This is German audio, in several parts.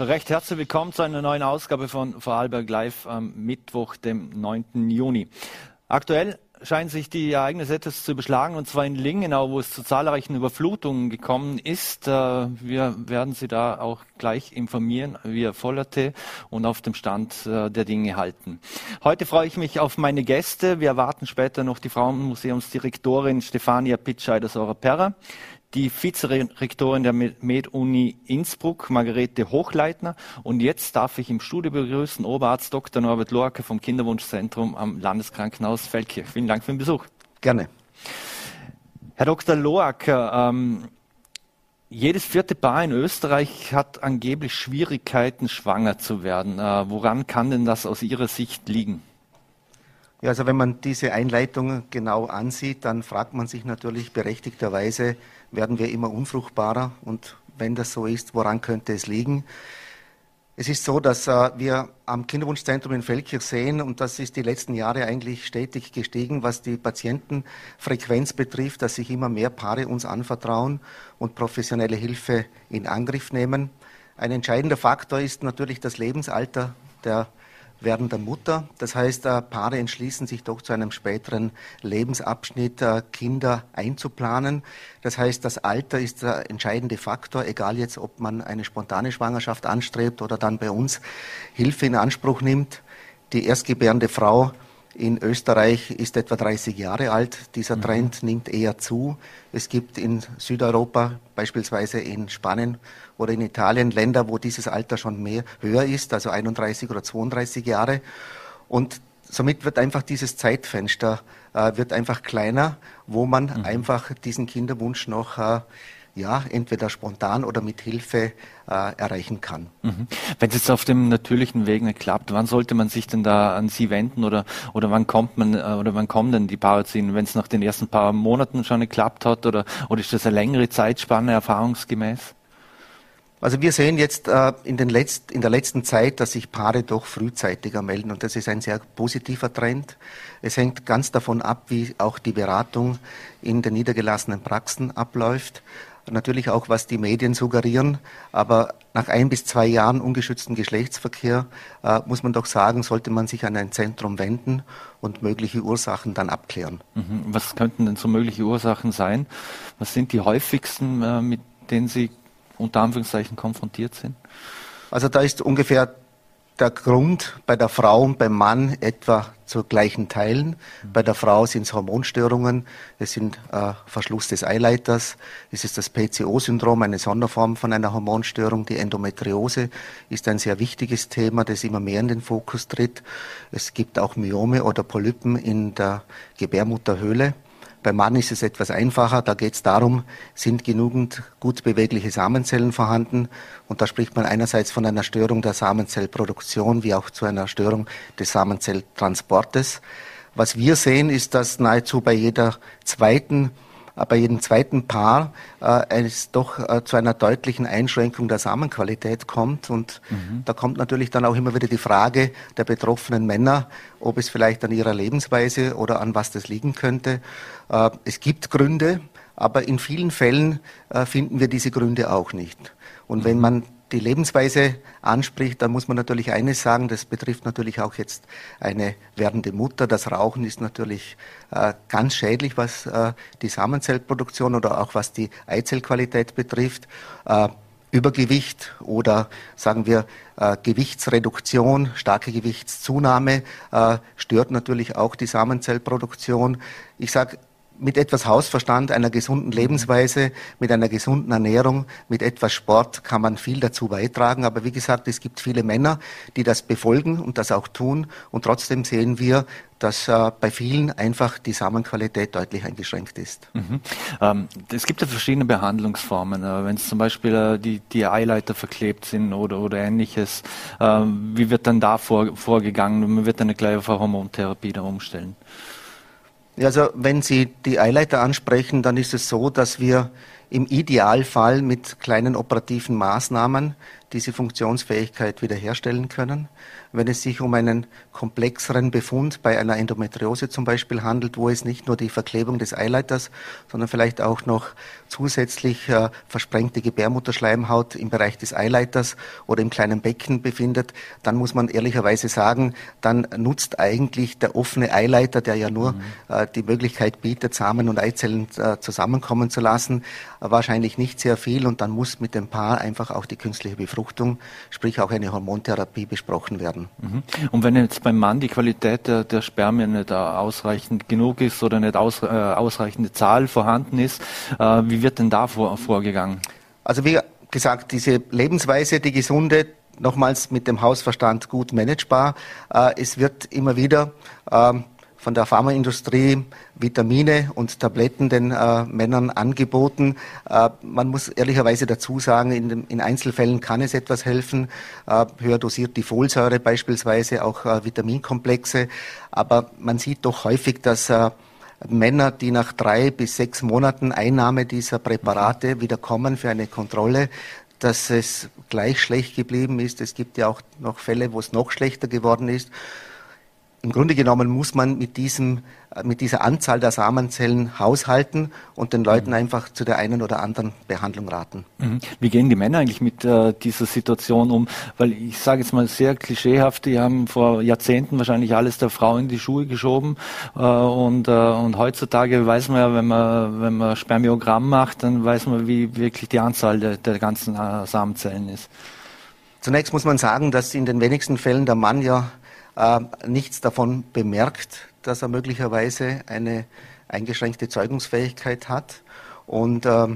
Recht herzlich willkommen zu einer neuen Ausgabe von Vorarlberg Live am Mittwoch, dem 9. Juni. Aktuell scheinen sich die Ereignisse etwas zu überschlagen, und zwar in Lingenau, wo es zu zahlreichen Überflutungen gekommen ist. Äh, wir werden Sie da auch gleich informieren via Vollerte und auf dem Stand äh, der Dinge halten. Heute freue ich mich auf meine Gäste. Wir erwarten später noch die Frauenmuseumsdirektorin Stefania Pitscheider-Sora-Perra, die Vizerektorin der Med-Uni Innsbruck, Margarete Hochleitner. Und jetzt darf ich im Studio begrüßen Oberarzt Dr. Norbert Lorke vom Kinderwunschzentrum am Landeskrankenhaus Feldkirch. Vielen Dank für den Besuch. Gerne. Herr Dr. Loacker, ähm, jedes vierte Paar in Österreich hat angeblich Schwierigkeiten, schwanger zu werden. Äh, woran kann denn das aus Ihrer Sicht liegen? Ja, also wenn man diese Einleitung genau ansieht, dann fragt man sich natürlich berechtigterweise, werden wir immer unfruchtbarer und wenn das so ist, woran könnte es liegen? Es ist so, dass äh, wir am Kinderwunschzentrum in Feldkirch sehen, und das ist die letzten Jahre eigentlich stetig gestiegen, was die Patientenfrequenz betrifft, dass sich immer mehr Paare uns anvertrauen und professionelle Hilfe in Angriff nehmen. Ein entscheidender Faktor ist natürlich das Lebensalter der werdender Mutter. Das heißt, äh, Paare entschließen sich doch zu einem späteren Lebensabschnitt, äh, Kinder einzuplanen. Das heißt, das Alter ist der entscheidende Faktor, egal jetzt, ob man eine spontane Schwangerschaft anstrebt oder dann bei uns Hilfe in Anspruch nimmt. Die erstgebärende Frau in Österreich ist etwa 30 Jahre alt. Dieser mhm. Trend nimmt eher zu. Es gibt in Südeuropa, beispielsweise in Spanien oder in Italien, Länder, wo dieses Alter schon mehr höher ist, also 31 oder 32 Jahre. Und somit wird einfach dieses Zeitfenster äh, wird einfach kleiner, wo man mhm. einfach diesen Kinderwunsch noch äh, ja, entweder spontan oder mit Hilfe äh, erreichen kann. Mhm. Wenn es jetzt auf dem natürlichen Weg nicht klappt, wann sollte man sich denn da an Sie wenden oder, oder wann kommt man äh, oder wann kommen denn die Paare zu Ihnen, wenn es nach den ersten paar Monaten schon geklappt hat oder, oder ist das eine längere Zeitspanne erfahrungsgemäß? Also wir sehen jetzt äh, in, den Letzt, in der letzten Zeit, dass sich Paare doch frühzeitiger melden und das ist ein sehr positiver Trend. Es hängt ganz davon ab, wie auch die Beratung in den niedergelassenen Praxen abläuft natürlich auch, was die Medien suggerieren. Aber nach ein bis zwei Jahren ungeschützten Geschlechtsverkehr äh, muss man doch sagen, sollte man sich an ein Zentrum wenden und mögliche Ursachen dann abklären. Mhm. Was könnten denn so mögliche Ursachen sein? Was sind die häufigsten, äh, mit denen Sie unter Anführungszeichen konfrontiert sind? Also da ist ungefähr der Grund bei der Frau und beim Mann etwa zu gleichen Teilen. Bei der Frau sind es Hormonstörungen, es sind äh, Verschluss des Eileiters, es ist das PCO-Syndrom, eine Sonderform von einer Hormonstörung. Die Endometriose ist ein sehr wichtiges Thema, das immer mehr in den Fokus tritt. Es gibt auch Myome oder Polypen in der Gebärmutterhöhle. Beim Mann ist es etwas einfacher. Da geht es darum, sind genügend gut bewegliche Samenzellen vorhanden. Und da spricht man einerseits von einer Störung der Samenzellproduktion wie auch zu einer Störung des Samenzelltransportes. Was wir sehen, ist, dass nahezu bei jeder zweiten bei jedem zweiten Paar äh, es doch äh, zu einer deutlichen Einschränkung der Samenqualität kommt. Und mhm. da kommt natürlich dann auch immer wieder die Frage der betroffenen Männer, ob es vielleicht an ihrer Lebensweise oder an was das liegen könnte. Äh, es gibt Gründe, aber in vielen Fällen äh, finden wir diese Gründe auch nicht. Und mhm. wenn man die Lebensweise anspricht, dann muss man natürlich eines sagen, das betrifft natürlich auch jetzt eine werdende Mutter. Das Rauchen ist natürlich äh, ganz schädlich, was äh, die Samenzellproduktion oder auch was die Eizellqualität betrifft. Äh, Übergewicht oder sagen wir äh, Gewichtsreduktion, starke Gewichtszunahme äh, stört natürlich auch die Samenzellproduktion. Ich sage mit etwas Hausverstand, einer gesunden Lebensweise, mit einer gesunden Ernährung, mit etwas Sport kann man viel dazu beitragen. Aber wie gesagt, es gibt viele Männer, die das befolgen und das auch tun. Und trotzdem sehen wir, dass äh, bei vielen einfach die Samenqualität deutlich eingeschränkt ist. Mhm. Ähm, es gibt ja verschiedene Behandlungsformen. Äh, Wenn es zum Beispiel äh, die, die Eileiter verklebt sind oder, oder ähnliches, äh, wie wird dann da vor, vorgegangen? Man wird eine gleich auf eine Hormontherapie da umstellen. Also wenn Sie die Eileiter ansprechen, dann ist es so, dass wir im Idealfall mit kleinen operativen Maßnahmen diese Funktionsfähigkeit wiederherstellen können. Wenn es sich um einen komplexeren Befund bei einer Endometriose zum Beispiel handelt, wo es nicht nur die Verklebung des Eileiters, sondern vielleicht auch noch zusätzlich äh, versprengte Gebärmutterschleimhaut im Bereich des Eileiters oder im kleinen Becken befindet, dann muss man ehrlicherweise sagen, dann nutzt eigentlich der offene Eileiter, der ja nur mhm. äh, die Möglichkeit bietet, Samen und Eizellen äh, zusammenkommen zu lassen, wahrscheinlich nicht sehr viel und dann muss mit dem Paar einfach auch die künstliche Befruchtung, sprich auch eine Hormontherapie besprochen werden. Mhm. Und wenn jetzt beim Mann die Qualität der, der Spermien nicht ausreichend genug ist oder nicht aus, äh, ausreichende Zahl vorhanden ist, äh, wie wird denn da vor, vorgegangen? Also wie gesagt, diese Lebensweise, die gesunde, nochmals mit dem Hausverstand gut managebar. Äh, es wird immer wieder ähm, von der Pharmaindustrie Vitamine und Tabletten den äh, Männern angeboten. Äh, man muss ehrlicherweise dazu sagen, in, in, Einzelfällen kann es etwas helfen. Äh, höher dosiert die Folsäure beispielsweise, auch äh, Vitaminkomplexe. Aber man sieht doch häufig, dass äh, Männer, die nach drei bis sechs Monaten Einnahme dieser Präparate wieder kommen für eine Kontrolle, dass es gleich schlecht geblieben ist. Es gibt ja auch noch Fälle, wo es noch schlechter geworden ist im Grunde genommen muss man mit, diesem, äh, mit dieser Anzahl der Samenzellen haushalten und den Leuten mhm. einfach zu der einen oder anderen Behandlung raten. Mhm. Wie gehen die Männer eigentlich mit äh, dieser Situation um? Weil ich sage jetzt mal sehr klischeehaft, die haben vor Jahrzehnten wahrscheinlich alles der Frau in die Schuhe geschoben äh, und, äh, und heutzutage weiß man ja, wenn man, wenn man Spermiogramm macht, dann weiß man, wie wirklich die Anzahl der, der ganzen äh, Samenzellen ist. Zunächst muss man sagen, dass in den wenigsten Fällen der Mann ja äh, nichts davon bemerkt, dass er möglicherweise eine eingeschränkte Zeugungsfähigkeit hat. Und äh,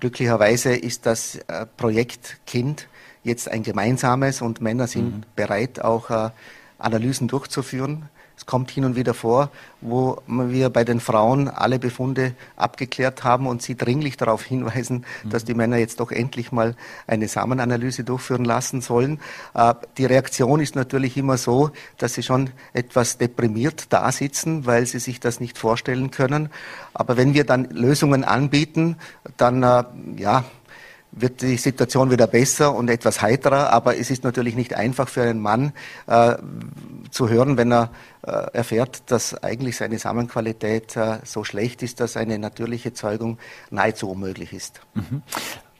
glücklicherweise ist das äh, Projekt Kind jetzt ein gemeinsames und Männer sind mhm. bereit, auch äh, Analysen durchzuführen. Es kommt hin und wieder vor, wo wir bei den Frauen alle Befunde abgeklärt haben und sie dringlich darauf hinweisen, mhm. dass die Männer jetzt doch endlich mal eine Samenanalyse durchführen lassen sollen. Äh, die Reaktion ist natürlich immer so, dass sie schon etwas deprimiert da sitzen, weil sie sich das nicht vorstellen können. Aber wenn wir dann Lösungen anbieten, dann äh, ja, wird die Situation wieder besser und etwas heiterer. Aber es ist natürlich nicht einfach für einen Mann äh, zu hören, wenn er äh, erfährt, dass eigentlich seine Samenqualität äh, so schlecht ist, dass eine natürliche Zeugung nahezu unmöglich ist. Mhm.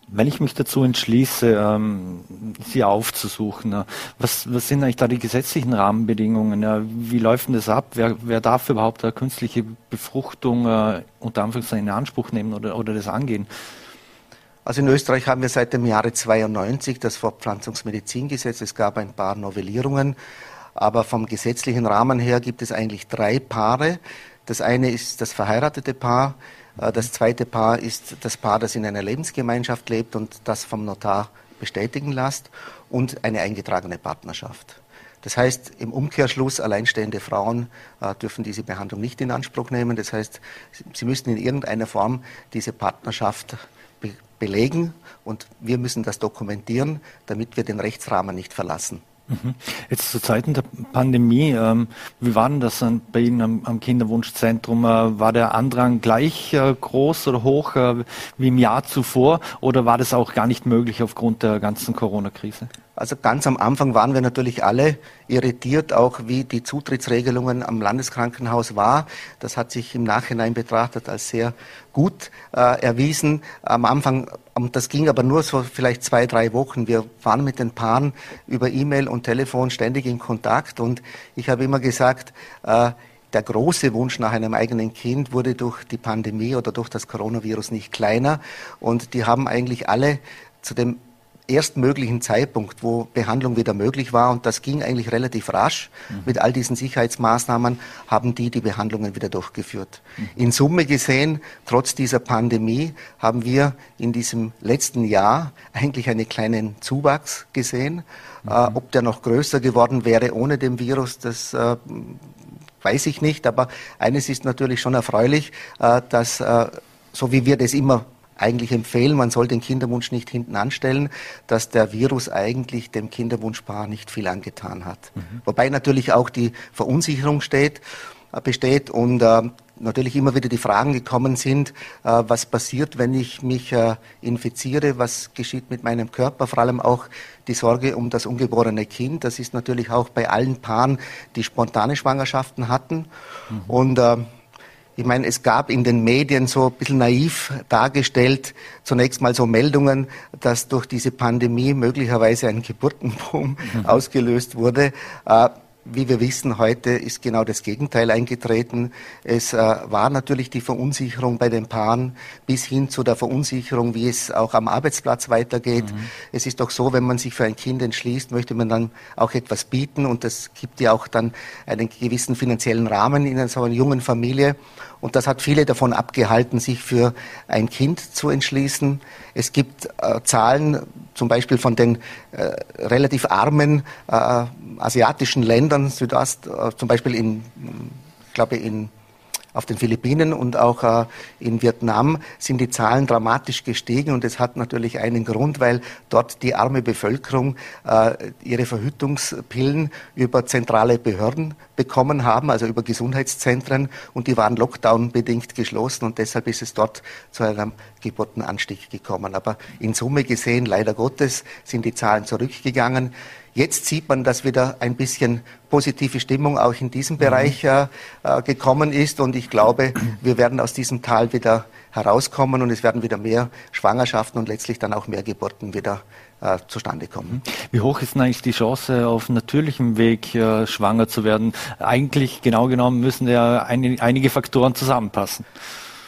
Wenn ich mich dazu entschließe, ähm, sie aufzusuchen, äh, was, was, sind eigentlich da die gesetzlichen Rahmenbedingungen? Wie läuft denn das ab? Wer, wer darf überhaupt eine künstliche Befruchtung äh, unter Anführungszeichen in Anspruch nehmen oder, oder das angehen? Also in Österreich haben wir seit dem Jahre 92 das Fortpflanzungsmedizingesetz. Es gab ein paar Novellierungen, aber vom gesetzlichen Rahmen her gibt es eigentlich drei Paare. Das eine ist das verheiratete Paar, äh, das zweite Paar ist das Paar, das in einer Lebensgemeinschaft lebt und das vom Notar bestätigen lässt und eine eingetragene Partnerschaft. Das heißt, im Umkehrschluss, alleinstehende Frauen äh, dürfen diese Behandlung nicht in Anspruch nehmen. Das heißt, sie müssen in irgendeiner Form diese Partnerschaft belegen und wir müssen das dokumentieren, damit wir den Rechtsrahmen nicht verlassen. Mhm. Jetzt zu Zeiten der Pandemie, ähm, wie war denn das bei Ihnen am, am Kinderwunschzentrum? Äh, war der Andrang gleich äh, groß oder hoch äh, wie im Jahr zuvor oder war das auch gar nicht möglich aufgrund der ganzen Corona-Krise? Also ganz am Anfang waren wir natürlich alle irritiert, auch wie die Zutrittsregelungen am Landeskrankenhaus war. Das hat sich im Nachhinein betrachtet als sehr gut äh, erwiesen. Am Anfang, das ging aber nur so vielleicht zwei, drei Wochen. Wir waren mit den Paaren über E-Mail und Telefon ständig in Kontakt und ich habe immer gesagt, äh, der große Wunsch nach einem eigenen Kind wurde durch die Pandemie oder durch das Coronavirus nicht kleiner und die haben eigentlich alle zu dem erstmöglichen Zeitpunkt, wo Behandlung wieder möglich war, und das ging eigentlich relativ rasch, mhm. mit all diesen Sicherheitsmaßnahmen haben die die Behandlungen wieder durchgeführt. Mhm. In Summe gesehen, trotz dieser Pandemie, haben wir in diesem letzten Jahr eigentlich einen kleinen Zuwachs gesehen. Mhm. Äh, ob der noch größer geworden wäre ohne dem Virus, das äh, weiß ich nicht, aber eines ist natürlich schon erfreulich, äh, dass äh, so wie wir das immer eigentlich empfehlen, man soll den Kinderwunsch nicht hinten anstellen, dass der Virus eigentlich dem Kinderwunschpaar nicht viel angetan hat. Mhm. Wobei natürlich auch die Verunsicherung steht, äh, besteht und äh, natürlich immer wieder die Fragen gekommen sind, äh, was passiert, wenn ich mich äh, infiziere, was geschieht mit meinem Körper, vor allem auch die Sorge um das ungeborene Kind. Das ist natürlich auch bei allen Paaren, die spontane Schwangerschaften hatten. Mhm. Und äh, ich meine, es gab in den Medien so ein bisschen naiv dargestellt, zunächst mal so Meldungen, dass durch diese Pandemie möglicherweise ein Geburtenboom mhm. ausgelöst wurde. Äh, wie wir wissen, heute ist genau das Gegenteil eingetreten. Es äh, war natürlich die Verunsicherung bei den Paaren bis hin zu der Verunsicherung, wie es auch am Arbeitsplatz weitergeht. Mhm. Es ist doch so, wenn man sich für ein Kind entschließt, möchte man dann auch etwas bieten und das gibt ja auch dann einen gewissen finanziellen Rahmen in so einer jungen Familie. Und das hat viele davon abgehalten, sich für ein Kind zu entschließen. Es gibt äh, Zahlen, zum Beispiel von den äh, relativ armen äh, asiatischen Ländern, Südast, äh, zum Beispiel in, glaube in auf den Philippinen und auch äh, in Vietnam sind die Zahlen dramatisch gestiegen und es hat natürlich einen Grund, weil dort die arme Bevölkerung äh, ihre Verhütungspillen über zentrale Behörden bekommen haben, also über Gesundheitszentren und die waren Lockdown-bedingt geschlossen und deshalb ist es dort zu einem Geburtenanstieg gekommen. Aber in Summe gesehen, leider Gottes, sind die Zahlen zurückgegangen. Jetzt sieht man, dass wieder ein bisschen positive Stimmung auch in diesem Bereich mhm. äh, gekommen ist. Und ich glaube, wir werden aus diesem Tal wieder herauskommen und es werden wieder mehr Schwangerschaften und letztlich dann auch mehr Geburten wieder äh, zustande kommen. Mhm. Wie hoch ist denn eigentlich die Chance, auf natürlichem Weg äh, schwanger zu werden? Eigentlich genau genommen müssen ja ein, einige Faktoren zusammenpassen.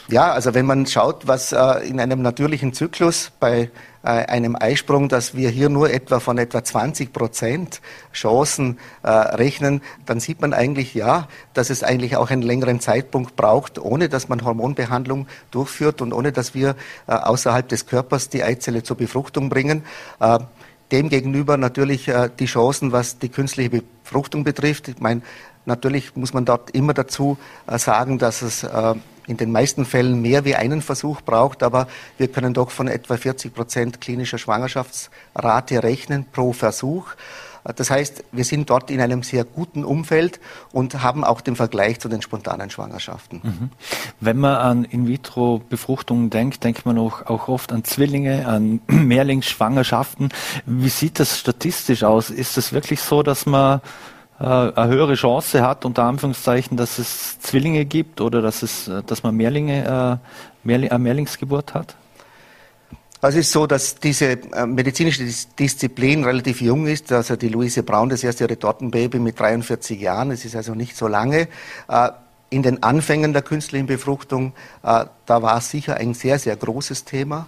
Ja, also wenn man schaut, was äh, in einem natürlichen Zyklus bei äh, einem Eisprung, dass wir hier nur etwa von etwa 20 Prozent Chancen äh, rechnen, dann sieht man eigentlich ja, dass es eigentlich auch einen längeren Zeitpunkt braucht, ohne dass man Hormonbehandlung durchführt und ohne dass wir äh, außerhalb des Körpers die Eizelle zur Befruchtung bringen. Äh, Demgegenüber natürlich äh, die Chancen, was die künstliche Befruchtung betrifft. Ich meine, natürlich muss man dort immer dazu sagen, dass es in den meisten Fällen mehr wie einen Versuch braucht, aber wir können doch von etwa 40 Prozent klinischer Schwangerschaftsrate rechnen pro Versuch. Das heißt, wir sind dort in einem sehr guten Umfeld und haben auch den Vergleich zu den spontanen Schwangerschaften. Mhm. Wenn man an In-vitro-Befruchtungen denkt, denkt man auch, auch oft an Zwillinge, an Mehrlingsschwangerschaften. Wie sieht das statistisch aus? Ist es wirklich so, dass man eine höhere Chance hat, unter Anführungszeichen, dass es Zwillinge gibt oder dass, es, äh, dass man Mehrlinge, äh, Mehrling, eine Mehrlingsgeburt hat? Also es ist so, dass diese medizinische Disziplin relativ jung ist. Also die Luise Braun, das erste Retortenbaby mit 43 Jahren, es ist also nicht so lange. In den Anfängen der künstlichen Befruchtung, da war es sicher ein sehr, sehr großes Thema.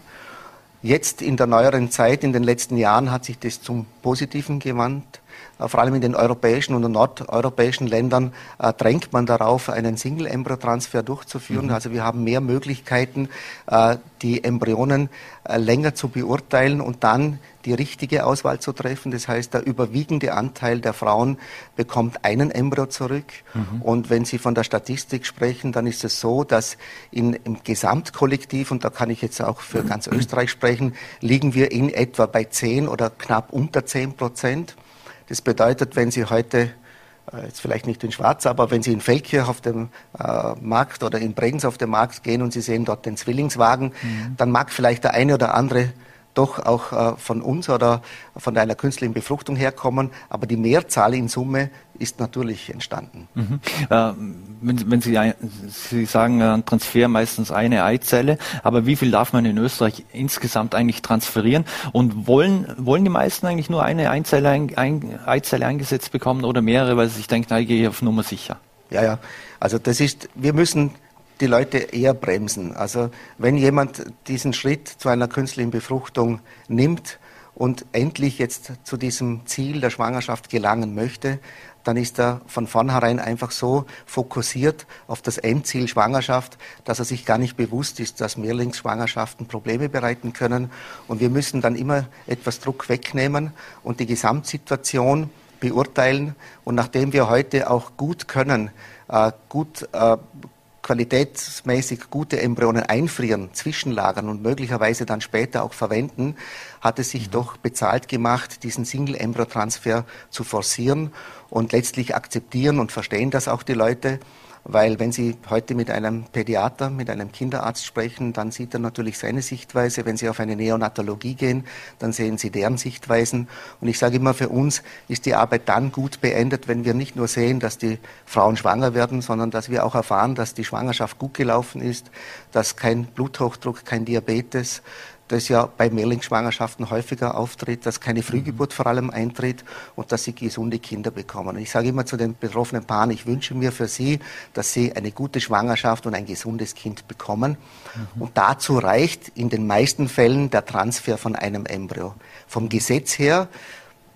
Jetzt in der neueren Zeit, in den letzten Jahren, hat sich das zum Positiven gewandt. Äh, vor allem in den europäischen und nordeuropäischen Ländern äh, drängt man darauf, einen Single-Embryo-Transfer durchzuführen. Mhm. Also wir haben mehr Möglichkeiten, äh, die Embryonen äh, länger zu beurteilen und dann die richtige Auswahl zu treffen. Das heißt, der überwiegende Anteil der Frauen bekommt einen Embryo zurück. Mhm. Und wenn Sie von der Statistik sprechen, dann ist es so, dass in, im Gesamtkollektiv, und da kann ich jetzt auch für ganz Österreich sprechen, liegen wir in etwa bei 10 oder knapp unter 10 Prozent. Das bedeutet, wenn Sie heute äh, jetzt vielleicht nicht in Schwarz, aber wenn Sie in Feldkirch auf dem äh, Markt oder in Bregenz auf dem Markt gehen und Sie sehen dort den Zwillingswagen, mhm. dann mag vielleicht der eine oder andere doch auch äh, von uns oder von einer künstlichen Befruchtung herkommen, aber die Mehrzahl in Summe ist natürlich entstanden. Mhm. Äh, wenn, wenn, Sie, Sie sagen, ein Transfer meistens eine Eizelle, aber wie viel darf man in Österreich insgesamt eigentlich transferieren? Und wollen, wollen die meisten eigentlich nur eine Eizelle, ein, ein, Eizelle eingesetzt bekommen oder mehrere, weil sie sich denken, na, ich gehe auf Nummer sicher? Ja, ja. Also das ist, wir müssen die Leute eher bremsen. Also wenn jemand diesen Schritt zu einer künstlichen Befruchtung nimmt und endlich jetzt zu diesem Ziel der Schwangerschaft gelangen möchte, dann ist er von vornherein einfach so fokussiert auf das Endziel Schwangerschaft, dass er sich gar nicht bewusst ist, dass Mehrlingsschwangerschaften Probleme bereiten können. Und wir müssen dann immer etwas Druck wegnehmen und die Gesamtsituation beurteilen. Und nachdem wir heute auch gut können, äh, gut äh, qualitätsmäßig gute Embryonen einfrieren, zwischenlagern und möglicherweise dann später auch verwenden, hat es sich mhm. doch bezahlt gemacht, diesen Single-Embryo-Transfer zu forcieren und letztlich akzeptieren und verstehen das auch die Leute. Weil wenn Sie heute mit einem Pädiater, mit einem Kinderarzt sprechen, dann sieht er natürlich seine Sichtweise. Wenn Sie auf eine Neonatologie gehen, dann sehen Sie deren Sichtweisen. Und ich sage immer, für uns ist die Arbeit dann gut beendet, wenn wir nicht nur sehen, dass die Frauen schwanger werden, sondern dass wir auch erfahren, dass die Schwangerschaft gut gelaufen ist, dass kein Bluthochdruck, kein Diabetes, das ja bei Mehrlingsschwangerschaften häufiger auftritt, dass keine Frühgeburt vor allem eintritt und dass sie gesunde Kinder bekommen. Und ich sage immer zu den betroffenen Paaren, ich wünsche mir für sie, dass sie eine gute Schwangerschaft und ein gesundes Kind bekommen. Mhm. Und dazu reicht in den meisten Fällen der Transfer von einem Embryo. Vom Gesetz her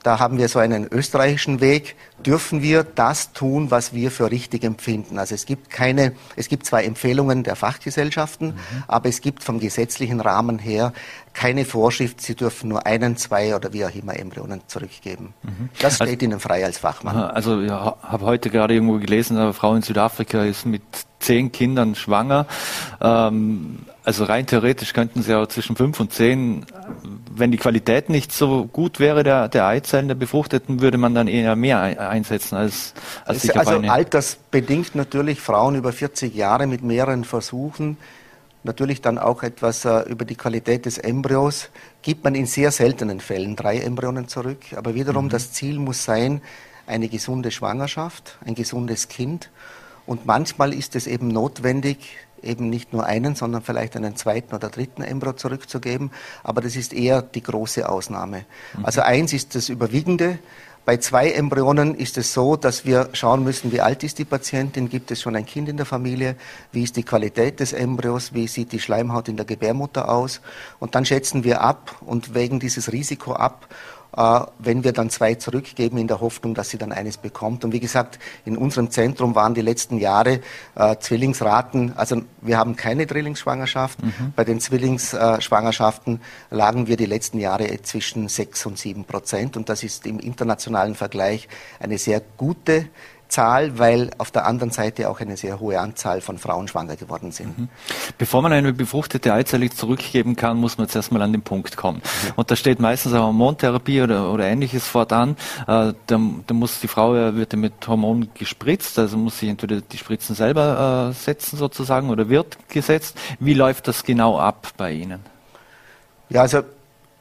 da haben wir so einen österreichischen Weg, dürfen wir das tun, was wir für richtig empfinden. Also es gibt keine, es gibt zwar Empfehlungen der Fachgesellschaften, mhm. aber es gibt vom gesetzlichen Rahmen her keine Vorschrift, sie dürfen nur einen, zwei oder wie auch immer Embryonen zurückgeben. Mhm. Das steht also, Ihnen frei als Fachmann. Also ich habe heute gerade irgendwo gelesen, eine Frau in Südafrika ist mit zehn Kindern schwanger. Ähm, also rein theoretisch könnten sie auch zwischen fünf und zehn, wenn die Qualität nicht so gut wäre der, der Eizellen der Befruchteten, würde man dann eher mehr einsetzen als, als sich Also altersbedingt natürlich Frauen über 40 Jahre mit mehreren Versuchen natürlich dann auch etwas äh, über die Qualität des Embryos, gibt man in sehr seltenen Fällen drei Embryonen zurück. Aber wiederum, mhm. das Ziel muss sein, eine gesunde Schwangerschaft, ein gesundes Kind. Und manchmal ist es eben notwendig, eben nicht nur einen, sondern vielleicht einen zweiten oder dritten Embryo zurückzugeben. Aber das ist eher die große Ausnahme. Mhm. Also eins ist das Überwiegende. Bei zwei Embryonen ist es so, dass wir schauen müssen, wie alt ist die Patientin, gibt es schon ein Kind in der Familie, wie ist die Qualität des Embryos, wie sieht die Schleimhaut in der Gebärmutter aus. Und dann schätzen wir ab und wägen dieses Risiko ab wenn wir dann zwei zurückgeben in der Hoffnung, dass sie dann eines bekommt. Und wie gesagt, in unserem Zentrum waren die letzten Jahre äh, Zwillingsraten, also wir haben keine Drillingsschwangerschaft. Mhm. Bei den Zwillingsschwangerschaften äh, lagen wir die letzten Jahre zwischen sechs und sieben Prozent. Und das ist im internationalen Vergleich eine sehr gute Zahl, weil auf der anderen Seite auch eine sehr hohe Anzahl von Frauen schwanger geworden sind. Mhm. Bevor man eine befruchtete Eizelle zurückgeben kann, muss man zuerst mal an den Punkt kommen. Mhm. Und da steht meistens eine Hormontherapie oder, oder ähnliches fortan. Äh, da, da, muss die Frau, äh, wird mit Hormonen gespritzt, also muss sie entweder die Spritzen selber äh, setzen sozusagen oder wird gesetzt. Wie läuft das genau ab bei Ihnen? Ja, also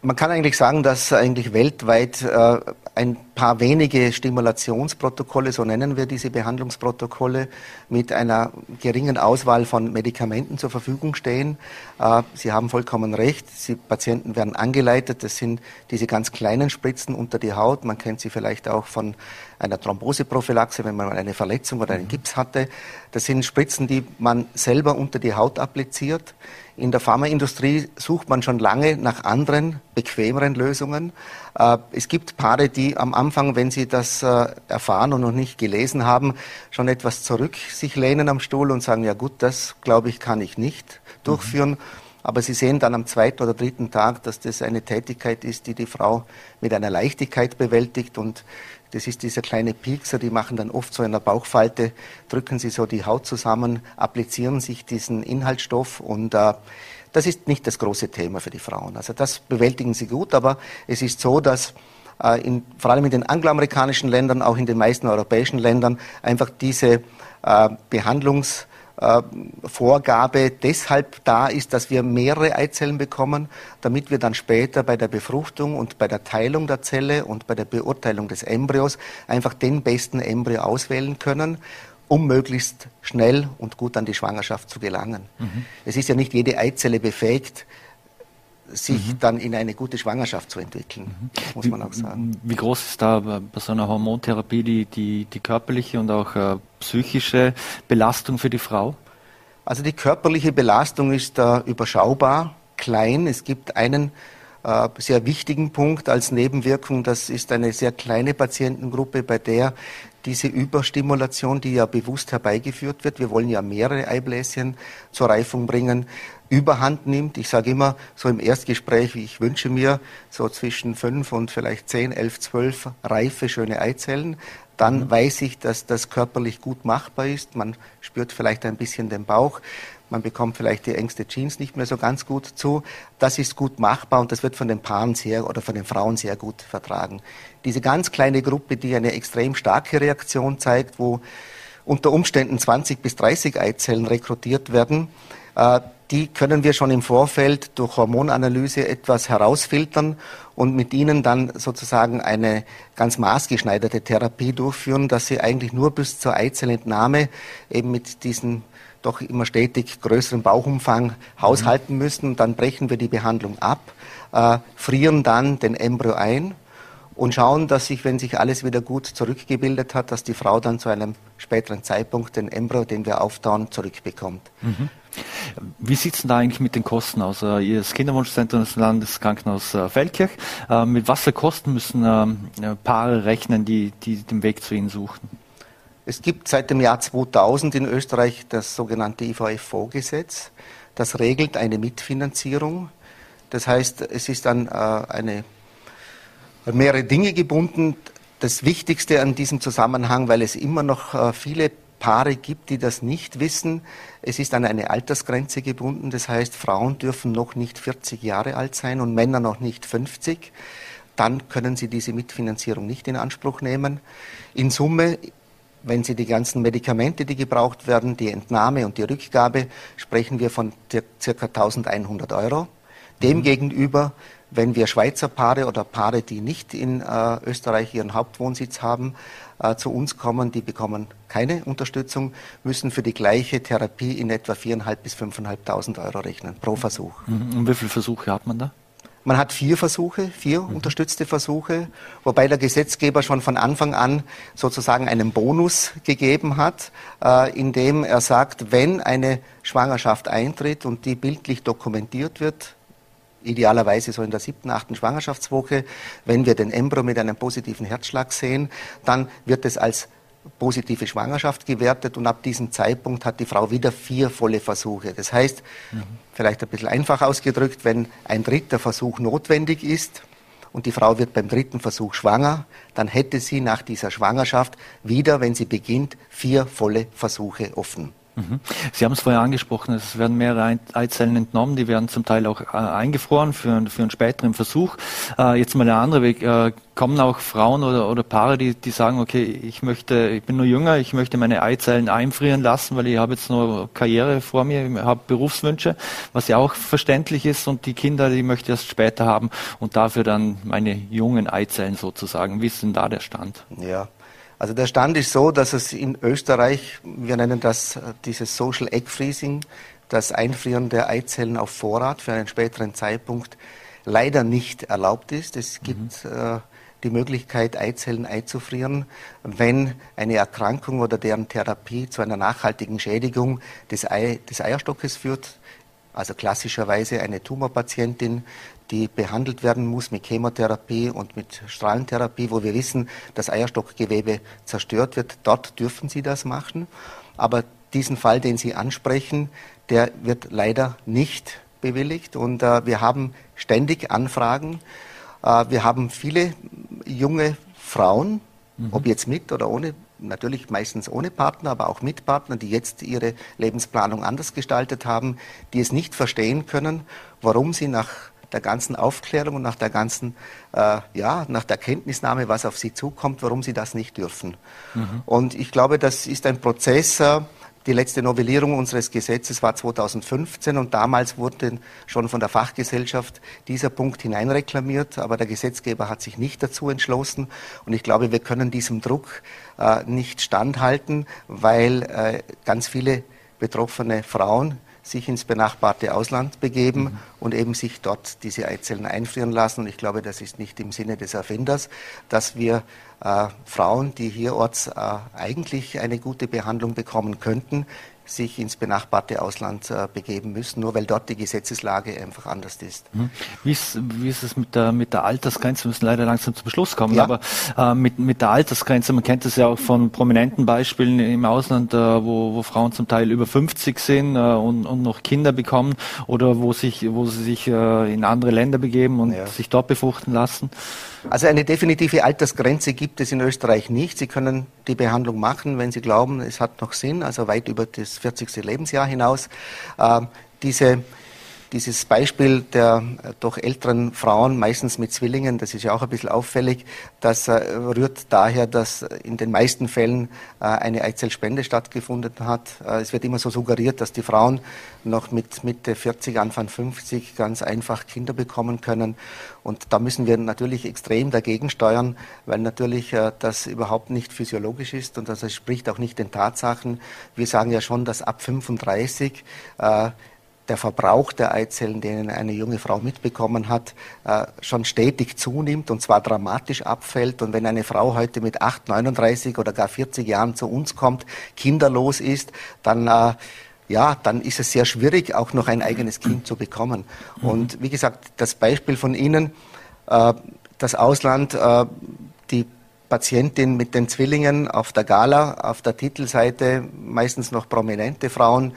man kann eigentlich sagen, dass eigentlich weltweit äh, ein paar wenige Stimulationsprotokolle, so nennen wir diese Behandlungsprotokolle, mit einer geringen Auswahl von Medikamenten zur Verfügung stehen. Äh, Sie haben vollkommen recht, die Patienten werden angeleitet. Das sind diese ganz kleinen Spritzen unter die Haut. Man kennt sie vielleicht auch von einer Thromboseprophylaxe, wenn man eine Verletzung oder einen Gips hatte. Das sind Spritzen, die man selber unter die Haut appliziert. In der Pharmaindustrie sucht man schon lange nach anderen, bequemeren Lösungen. Äh, es gibt Paare, die am Anfang, wenn sie das äh, erfahren und noch nicht gelesen haben, schon etwas zurück sich lehnen am Stuhl und sagen, ja gut, das glaube ich, kann ich nicht durchführen. Mhm. Aber Sie sehen dann am zweiten oder dritten Tag, dass das eine Tätigkeit ist, die die Frau mit einer Leichtigkeit bewältigt und das ist dieser kleine Piekser, die machen dann oft so in der Bauchfalte, drücken sie so die Haut zusammen, applizieren sich diesen Inhaltsstoff und äh, das ist nicht das große Thema für die Frauen. Also das bewältigen sie gut, aber es ist so, dass äh, in, vor allem in den angloamerikanischen Ländern, auch in den meisten europäischen Ländern, einfach diese äh, Behandlungs- äh, deshalb da ist, dass wir mehrere Eizellen bekommen, damit wir dann später bei der Befruchtung und bei der Teilung der Zelle und bei der Beurteilung des Embryos einfach den besten Embryo auswählen können um möglichst schnell und gut an die Schwangerschaft zu gelangen. Mhm. Es ist ja nicht jede Eizelle befähigt, sich mhm. dann in eine gute Schwangerschaft zu entwickeln, mhm. muss wie, man auch sagen. Wie groß ist da bei so einer Hormontherapie die, die, die körperliche und auch äh, psychische Belastung für die Frau? Also die körperliche Belastung ist da überschaubar, klein. Es gibt einen äh, sehr wichtigen Punkt als Nebenwirkung. Das ist eine sehr kleine Patientengruppe, bei der diese Überstimulation, die ja bewusst herbeigeführt wird, wir wollen ja mehrere Eibläschen zur Reifung bringen, überhand nimmt. Ich sage immer so im Erstgespräch, ich wünsche mir, so zwischen fünf und vielleicht zehn, elf, zwölf reife, schöne Eizellen. Dann mhm. weiß ich, dass das körperlich gut machbar ist. Man spürt vielleicht ein bisschen den Bauch. Man bekommt vielleicht die engste Jeans nicht mehr so ganz gut zu. Das ist gut machbar und das wird von den Paaren sehr oder von den Frauen sehr gut vertragen. Diese ganz kleine Gruppe, die eine extrem starke Reaktion zeigt, wo unter Umständen 20 bis 30 Eizellen rekrutiert werden, äh, die können wir schon im Vorfeld durch Hormonanalyse etwas herausfiltern und mit ihnen dann sozusagen eine ganz maßgeschneiderte Therapie durchführen, dass sie eigentlich nur bis zur Eizellentnahme eben mit diesen doch immer stetig größeren Bauchumfang haushalten müssen. Dann brechen wir die Behandlung ab, äh, frieren dann den Embryo ein und schauen, dass sich, wenn sich alles wieder gut zurückgebildet hat, dass die Frau dann zu einem späteren Zeitpunkt den Embryo, den wir auftauen, zurückbekommt. Mhm. Wie sieht es denn da eigentlich mit den Kosten aus? Äh, Ihr Kinderwunschzentrum des Landeskrankenhaus äh, Feldkirch. Äh, mit was für Kosten müssen ähm, Paare rechnen, die, die den Weg zu Ihnen suchen? Es gibt seit dem Jahr 2000 in Österreich das sogenannte IVFO-Gesetz. Das regelt eine Mitfinanzierung. Das heißt, es ist dann eine mehrere Dinge gebunden. Das Wichtigste an diesem Zusammenhang, weil es immer noch viele Paare gibt, die das nicht wissen. Es ist an eine Altersgrenze gebunden. Das heißt, Frauen dürfen noch nicht 40 Jahre alt sein und Männer noch nicht 50. Dann können sie diese Mitfinanzierung nicht in Anspruch nehmen. In Summe wenn Sie die ganzen Medikamente, die gebraucht werden, die Entnahme und die Rückgabe, sprechen wir von circa 1100 Euro. Demgegenüber, wenn wir Schweizer Paare oder Paare, die nicht in äh, Österreich ihren Hauptwohnsitz haben, äh, zu uns kommen, die bekommen keine Unterstützung, müssen für die gleiche Therapie in etwa 4.500 bis 5.500 Euro rechnen pro Versuch. Mhm. Und wie viele Versuche hat man da? Man hat vier Versuche, vier mhm. unterstützte Versuche, wobei der Gesetzgeber schon von Anfang an sozusagen einen Bonus gegeben hat, äh, indem er sagt, wenn eine Schwangerschaft eintritt und die bildlich dokumentiert wird, idealerweise so in der siebten, achten Schwangerschaftswoche. Wenn wir den Embryo mit einem positiven Herzschlag sehen, dann wird es als positive Schwangerschaft gewertet und ab diesem Zeitpunkt hat die Frau wieder vier volle Versuche. Das heißt, mhm. vielleicht ein bisschen einfach ausgedrückt, wenn ein dritter Versuch notwendig ist und die Frau wird beim dritten Versuch schwanger, dann hätte sie nach dieser Schwangerschaft wieder, wenn sie beginnt, vier volle Versuche offen. Mhm. Sie haben es vorher angesprochen, es werden mehrere Eizellen entnommen, die werden zum Teil auch äh, eingefroren für, für einen späteren Versuch. Äh, jetzt mal der andere Weg. Äh, kommen auch Frauen oder, oder Paare, die, die sagen, okay, ich möchte, ich bin nur jünger, ich möchte meine Eizellen einfrieren lassen, weil ich habe jetzt nur Karriere vor mir, ich habe Berufswünsche, was ja auch verständlich ist und die Kinder, die möchte ich erst später haben und dafür dann meine jungen Eizellen sozusagen. Wie ist denn da der Stand? Ja, also der Stand ist so, dass es in Österreich, wir nennen das äh, dieses Social Egg Freezing, das Einfrieren der Eizellen auf Vorrat für einen späteren Zeitpunkt, leider nicht erlaubt ist. Es mhm. gibt äh, die Möglichkeit, Eizellen einzufrieren, wenn eine Erkrankung oder deren Therapie zu einer nachhaltigen Schädigung des, Ei, des Eierstockes führt. Also klassischerweise eine Tumorpatientin, die behandelt werden muss mit Chemotherapie und mit Strahlentherapie, wo wir wissen, dass Eierstockgewebe zerstört wird. Dort dürfen Sie das machen. Aber diesen Fall, den Sie ansprechen, der wird leider nicht bewilligt. Und äh, wir haben ständig Anfragen. Äh, wir haben viele junge Frauen, mhm. ob jetzt mit oder ohne, natürlich meistens ohne Partner, aber auch mit Partnern, die jetzt ihre Lebensplanung anders gestaltet haben, die es nicht verstehen können, warum sie nach der ganzen Aufklärung und nach der ganzen, äh, ja, nach der Kenntnisnahme, was auf sie zukommt, warum sie das nicht dürfen. Mhm. Und ich glaube, das ist ein Prozess, äh, die letzte Novellierung unseres Gesetzes war 2015 und damals wurde schon von der Fachgesellschaft dieser Punkt hineinreklamiert, aber der Gesetzgeber hat sich nicht dazu entschlossen und ich glaube, wir können diesem Druck äh, nicht standhalten, weil äh, ganz viele betroffene Frauen sich ins benachbarte Ausland begeben mhm. und eben sich dort diese Eizellen einfrieren lassen. Ich glaube, das ist nicht im Sinne des Erfinders, dass wir äh, Frauen, die hierorts äh, eigentlich eine gute Behandlung bekommen könnten, sich ins benachbarte Ausland äh, begeben müssen, nur weil dort die Gesetzeslage einfach anders ist. Mhm. Wie, ist wie ist es mit der, mit der Altersgrenze? Wir müssen leider langsam zum Schluss kommen, ja. aber äh, mit, mit der Altersgrenze, man kennt das ja auch von prominenten Beispielen im Ausland, äh, wo, wo Frauen zum Teil über 50 sind äh, und, und noch Kinder bekommen oder wo, sich, wo sie sich äh, in andere Länder begeben und ja. sich dort befruchten lassen. Also eine definitive Altersgrenze gibt es in Österreich nicht. Sie können die Behandlung machen, wenn Sie glauben, es hat noch Sinn, also weit über das 40. Lebensjahr hinaus. Äh, diese dieses Beispiel der äh, doch älteren Frauen, meistens mit Zwillingen, das ist ja auch ein bisschen auffällig, das äh, rührt daher, dass in den meisten Fällen äh, eine Eizellspende stattgefunden hat. Es wird immer so suggeriert, dass die Frauen noch mit Mitte 40, Anfang 50 ganz einfach Kinder bekommen können. Und da müssen wir natürlich extrem dagegen steuern, weil natürlich das überhaupt nicht physiologisch ist und das entspricht auch nicht den Tatsachen. Wir sagen ja schon, dass ab 35 äh, der Verbrauch der Eizellen, den eine junge Frau mitbekommen hat, äh, schon stetig zunimmt und zwar dramatisch abfällt. Und wenn eine Frau heute mit 8, 39 oder gar 40 Jahren zu uns kommt, kinderlos ist, dann äh, ja, dann ist es sehr schwierig, auch noch ein eigenes Kind zu bekommen. Mhm. Und wie gesagt, das Beispiel von Ihnen, äh, das Ausland, die Patientin mit den Zwillingen auf der Gala, auf der Titelseite, meistens noch prominente Frauen,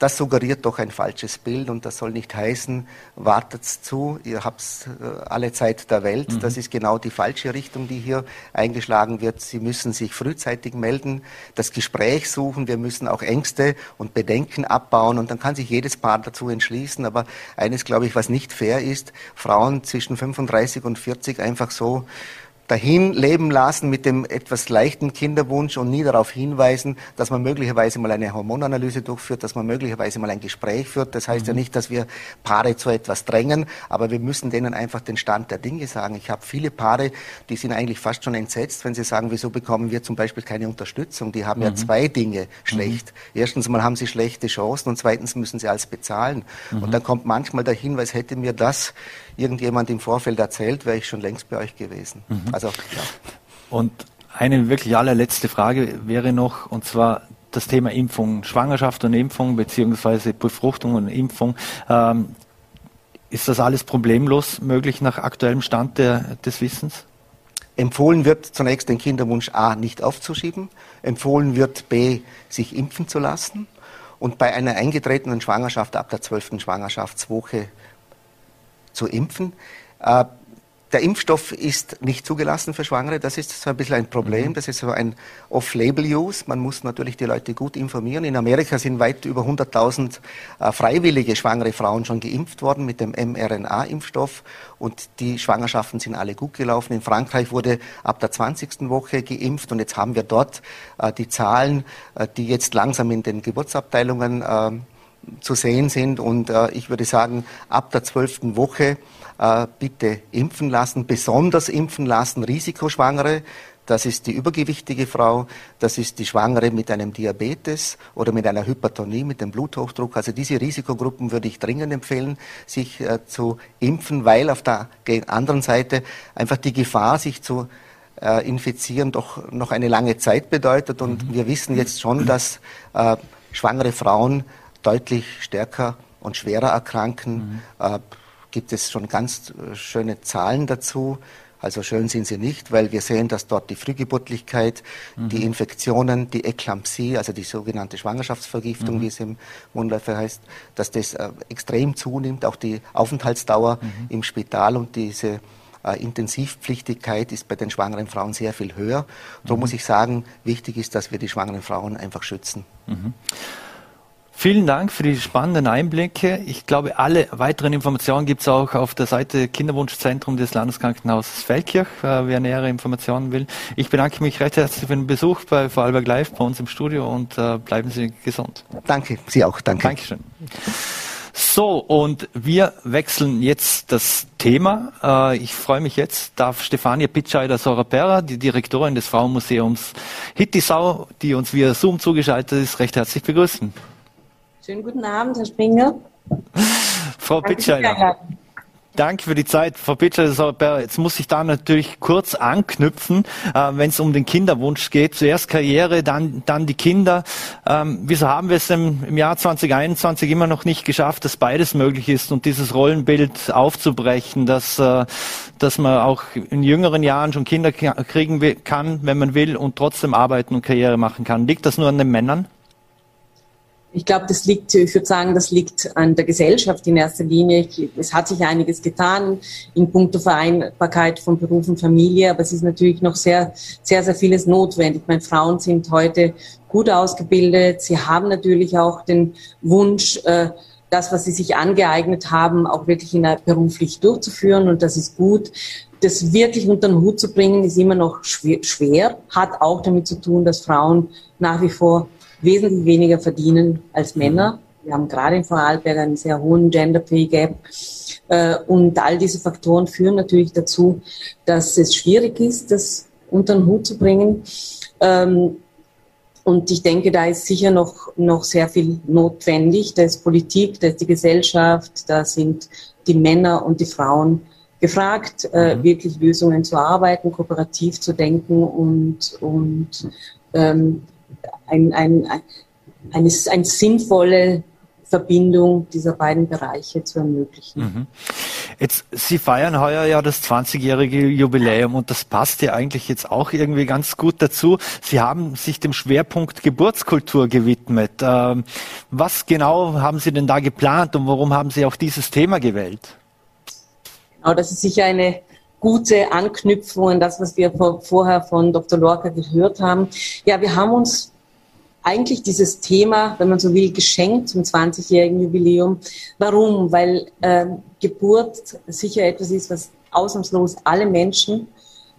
das suggeriert doch ein falsches Bild und das soll nicht heißen, wartet zu, ihr habt äh, alle Zeit der Welt. Mhm. Das ist genau die falsche Richtung, die hier eingeschlagen wird. Sie müssen sich frühzeitig melden, das Gespräch suchen. Wir müssen auch Ängste und Bedenken abbauen und dann kann sich jedes Paar dazu entschließen. Aber eines, glaube ich, was nicht fair ist, Frauen zwischen 35 und 40 einfach so dahin leben lassen mit dem etwas leichten Kinderwunsch und nie darauf hinweisen, dass man möglicherweise mal eine Hormonanalyse durchführt, dass man möglicherweise mal ein Gespräch führt. Das heißt mhm. ja nicht, dass wir Paare zu etwas drängen, aber wir müssen denen einfach den Stand der Dinge sagen. Ich habe viele Paare, die sind eigentlich fast schon entsetzt, wenn sie sagen, wieso bekommen wir zum Beispiel keine Unterstützung? Die haben mhm. ja zwei Dinge schlecht. Mhm. Erstens mal haben sie schlechte Chancen und zweitens müssen sie alles bezahlen. Und mhm. dann kommt manchmal der Hinweis, hätte mir das irgendjemand im Vorfeld erzählt, wäre ich schon längst bei euch gewesen. Mhm. Also, ja. Und eine wirklich allerletzte Frage wäre noch, und zwar das Thema Impfung, Schwangerschaft und Impfung, beziehungsweise Befruchtung und Impfung. Ähm, ist das alles problemlos möglich nach aktuellem Stand der, des Wissens? Empfohlen wird zunächst den Kinderwunsch A nicht aufzuschieben. Empfohlen wird B, sich impfen zu lassen. Und bei einer eingetretenen Schwangerschaft ab der zwölften Schwangerschaftswoche zu impfen. Äh, der Impfstoff ist nicht zugelassen für Schwangere. Das ist so ein bisschen ein Problem. Mhm. Das ist so ein Off-Label-Use. Man muss natürlich die Leute gut informieren. In Amerika sind weit über 100.000 äh, freiwillige schwangere Frauen schon geimpft worden mit dem mRNA-Impfstoff. Und die Schwangerschaften sind alle gut gelaufen. In Frankreich wurde ab der 20. Woche geimpft. Und jetzt haben wir dort äh, die Zahlen, äh, die jetzt langsam in den Geburtsabteilungen äh, zu sehen sind. Und äh, ich würde sagen, ab der zwölften Woche äh, bitte impfen lassen, besonders impfen lassen, Risikoschwangere. Das ist die übergewichtige Frau, das ist die Schwangere mit einem Diabetes oder mit einer Hypertonie, mit dem Bluthochdruck. Also diese Risikogruppen würde ich dringend empfehlen, sich äh, zu impfen, weil auf der anderen Seite einfach die Gefahr, sich zu äh, infizieren, doch noch eine lange Zeit bedeutet. Und mhm. wir wissen jetzt schon, dass äh, schwangere Frauen deutlich stärker und schwerer erkranken. Mhm. Äh, gibt es schon ganz äh, schöne Zahlen dazu. Also schön sind sie nicht, weil wir sehen, dass dort die Frühgeburtlichkeit, mhm. die Infektionen, die Eklampsie, also die sogenannte Schwangerschaftsvergiftung, mhm. wie es im Mundläufer heißt, dass das äh, extrem zunimmt, auch die Aufenthaltsdauer mhm. im Spital und diese äh, Intensivpflichtigkeit ist bei den schwangeren Frauen sehr viel höher. Darum mhm. muss ich sagen, wichtig ist, dass wir die schwangeren Frauen einfach schützen. Vielen Dank für die spannenden Einblicke. Ich glaube, alle weiteren Informationen gibt es auch auf der Seite Kinderwunschzentrum des Landeskrankenhauses Feldkirch, äh, wer nähere Informationen will. Ich bedanke mich recht herzlich für den Besuch bei Vorarlberg Live bei uns im Studio und äh, bleiben Sie gesund. Danke, Sie auch, danke. Dankeschön. So, und wir wechseln jetzt das Thema. Äh, ich freue mich jetzt, darf Stefania Pitscheider Sorapera, die Direktorin des Frauenmuseums Hittisau, die uns via Zoom zugeschaltet ist, recht herzlich begrüßen. Schönen guten Abend, Herr Springer. Frau Pitscheider. Danke für die Zeit, Frau Pitscheider. Jetzt muss ich da natürlich kurz anknüpfen, äh, wenn es um den Kinderwunsch geht. Zuerst Karriere, dann, dann die Kinder. Ähm, wieso haben wir es im, im Jahr 2021 immer noch nicht geschafft, dass beides möglich ist und dieses Rollenbild aufzubrechen, dass, äh, dass man auch in jüngeren Jahren schon Kinder kriegen kann, wenn man will, und trotzdem arbeiten und Karriere machen kann? Liegt das nur an den Männern? Ich glaube, das liegt, ich würde sagen, das liegt an der Gesellschaft in erster Linie. Ich, es hat sich einiges getan in puncto Vereinbarkeit von Beruf und Familie, aber es ist natürlich noch sehr, sehr, sehr vieles notwendig. Meine Frauen sind heute gut ausgebildet. Sie haben natürlich auch den Wunsch, äh, das, was sie sich angeeignet haben, auch wirklich in der beruflich durchzuführen. Und das ist gut. Das wirklich unter den Hut zu bringen, ist immer noch schwer, hat auch damit zu tun, dass Frauen nach wie vor wesentlich weniger verdienen als Männer. Wir haben gerade in Vorarlberg einen sehr hohen Gender Pay Gap. Äh, und all diese Faktoren führen natürlich dazu, dass es schwierig ist, das unter den Hut zu bringen. Ähm, und ich denke, da ist sicher noch, noch sehr viel notwendig. Da ist Politik, da ist die Gesellschaft, da sind die Männer und die Frauen gefragt, äh, mhm. wirklich Lösungen zu arbeiten, kooperativ zu denken und, und ähm, ein, ein, ein, eine, eine sinnvolle Verbindung dieser beiden Bereiche zu ermöglichen. Mhm. Jetzt, Sie feiern heuer ja das 20-jährige Jubiläum und das passt ja eigentlich jetzt auch irgendwie ganz gut dazu. Sie haben sich dem Schwerpunkt Geburtskultur gewidmet. Ähm, was genau haben Sie denn da geplant und warum haben Sie auch dieses Thema gewählt? Genau, das ist sicher eine gute Anknüpfung an das, was wir vorher von Dr. Lorca gehört haben. Ja, wir haben uns eigentlich dieses Thema, wenn man so will, geschenkt zum 20-jährigen Jubiläum. Warum? Weil äh, Geburt sicher etwas ist, was ausnahmslos alle Menschen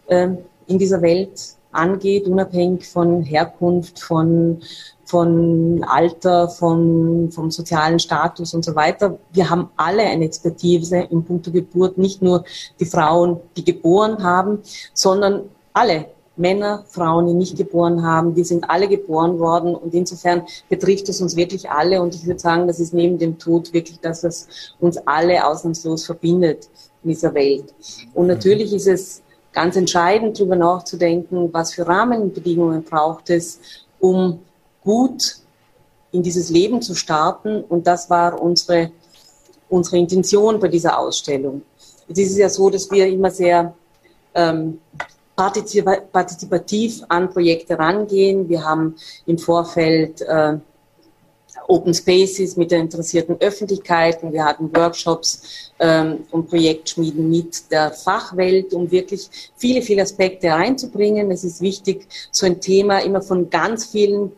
äh, in dieser Welt angeht, unabhängig von Herkunft, von, von Alter, von, vom sozialen Status und so weiter. Wir haben alle eine Expertise im Punkt Geburt, nicht nur die Frauen, die geboren haben, sondern alle Männer, Frauen, die nicht geboren haben, die sind alle geboren worden und insofern betrifft es uns wirklich alle und ich würde sagen, das ist neben dem Tod wirklich das, was uns alle ausnahmslos verbindet in dieser Welt. Und natürlich ist es ganz entscheidend, darüber nachzudenken, was für Rahmenbedingungen braucht es, um gut in dieses Leben zu starten und das war unsere, unsere Intention bei dieser Ausstellung. Es ist ja so, dass wir immer sehr ähm, partizipativ an Projekte rangehen. Wir haben im Vorfeld äh, Open Spaces mit der interessierten Öffentlichkeit. Wir hatten Workshops ähm, und Projektschmieden mit der Fachwelt, um wirklich viele, viele Aspekte reinzubringen. Es ist wichtig, so ein Thema immer von ganz vielen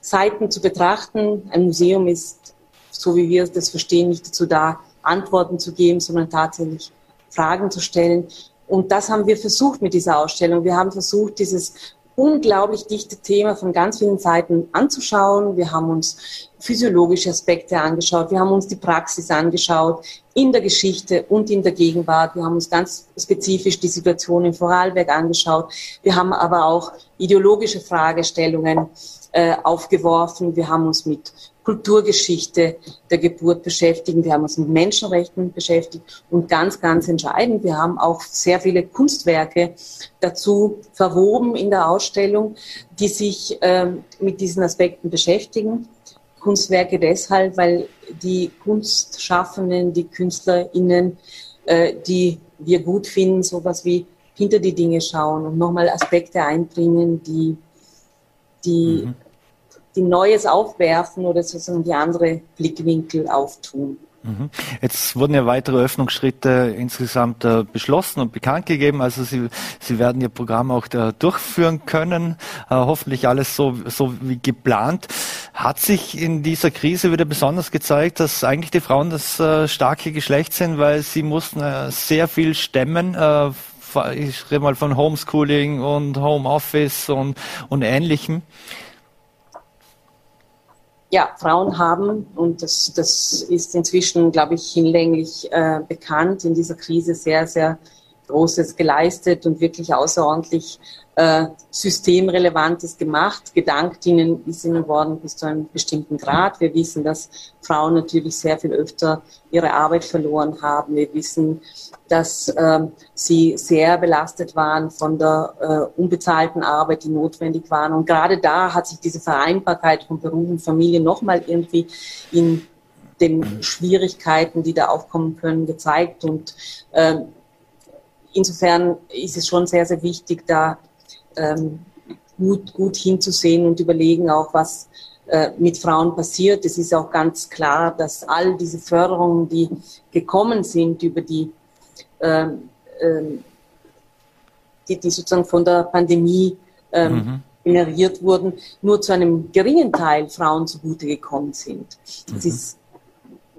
Seiten zu betrachten. Ein Museum ist, so wie wir das verstehen, nicht dazu da, Antworten zu geben, sondern tatsächlich Fragen zu stellen. Und das haben wir versucht mit dieser Ausstellung. Wir haben versucht, dieses unglaublich dichte Thema von ganz vielen Seiten anzuschauen. Wir haben uns physiologische Aspekte angeschaut. Wir haben uns die Praxis angeschaut in der Geschichte und in der Gegenwart. Wir haben uns ganz spezifisch die Situation in Vorarlberg angeschaut. Wir haben aber auch ideologische Fragestellungen äh, aufgeworfen. Wir haben uns mit Kulturgeschichte der Geburt beschäftigen. Wir haben uns mit Menschenrechten beschäftigt und ganz, ganz entscheidend, wir haben auch sehr viele Kunstwerke dazu verwoben in der Ausstellung, die sich ähm, mit diesen Aspekten beschäftigen. Kunstwerke deshalb, weil die Kunstschaffenden, die KünstlerInnen, äh, die wir gut finden, sowas wie hinter die Dinge schauen und nochmal Aspekte einbringen, die, die mhm die Neues aufwerfen oder sozusagen die andere Blickwinkel auftun. Mhm. Jetzt wurden ja weitere Öffnungsschritte insgesamt äh, beschlossen und bekannt gegeben. Also Sie, Sie werden Ihr Programm auch durchführen können. Äh, hoffentlich alles so, so wie geplant. Hat sich in dieser Krise wieder besonders gezeigt, dass eigentlich die Frauen das äh, starke Geschlecht sind, weil sie mussten sehr viel stemmen. Ich rede mal von Homeschooling und Homeoffice und, und Ähnlichem ja, Frauen haben, und das, das ist inzwischen, glaube ich, hinlänglich äh, bekannt, in dieser Krise sehr, sehr Großes geleistet und wirklich außerordentlich äh, Systemrelevantes gemacht. Gedankt ihnen ist ihnen worden bis zu einem bestimmten Grad. Wir wissen, dass Frauen natürlich sehr viel öfter ihre Arbeit verloren haben. Wir wissen, dass äh, sie sehr belastet waren von der äh, unbezahlten Arbeit, die notwendig waren. Und gerade da hat sich diese Vereinbarkeit von Beruf und Familie nochmal irgendwie in den Schwierigkeiten, die da aufkommen können, gezeigt. Und äh, insofern ist es schon sehr, sehr wichtig, da ähm, gut, gut hinzusehen und überlegen auch, was äh, mit Frauen passiert. Es ist auch ganz klar, dass all diese Förderungen, die gekommen sind über die, äh, äh, die, die, sozusagen von der Pandemie ähm, mhm. generiert wurden, nur zu einem geringen Teil Frauen zugute gekommen sind. Mhm. Es ist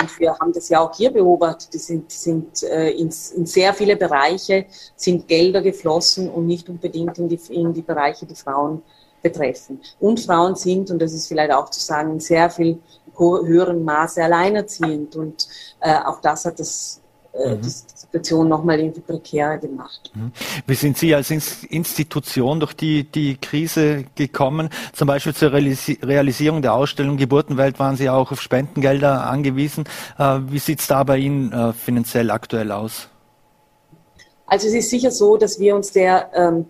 und wir haben das ja auch hier beobachtet, die sind, sind äh, in, in, sehr viele Bereiche sind Gelder geflossen und nicht unbedingt in die, in die Bereiche, die Frauen betreffen. Und Frauen sind, und das ist vielleicht auch zu sagen, in sehr viel höheren Maße alleinerziehend. Und äh, auch das hat das mhm. die Situation nochmal irgendwie prekärer gemacht. Mhm. Wie sind Sie als Institution durch die, die Krise gekommen? Zum Beispiel zur Realisierung der Ausstellung Geburtenwelt waren Sie auch auf Spendengelder angewiesen. Äh, wie sieht es da bei Ihnen äh, finanziell aktuell aus? Also es ist sicher so, dass wir uns der ähm,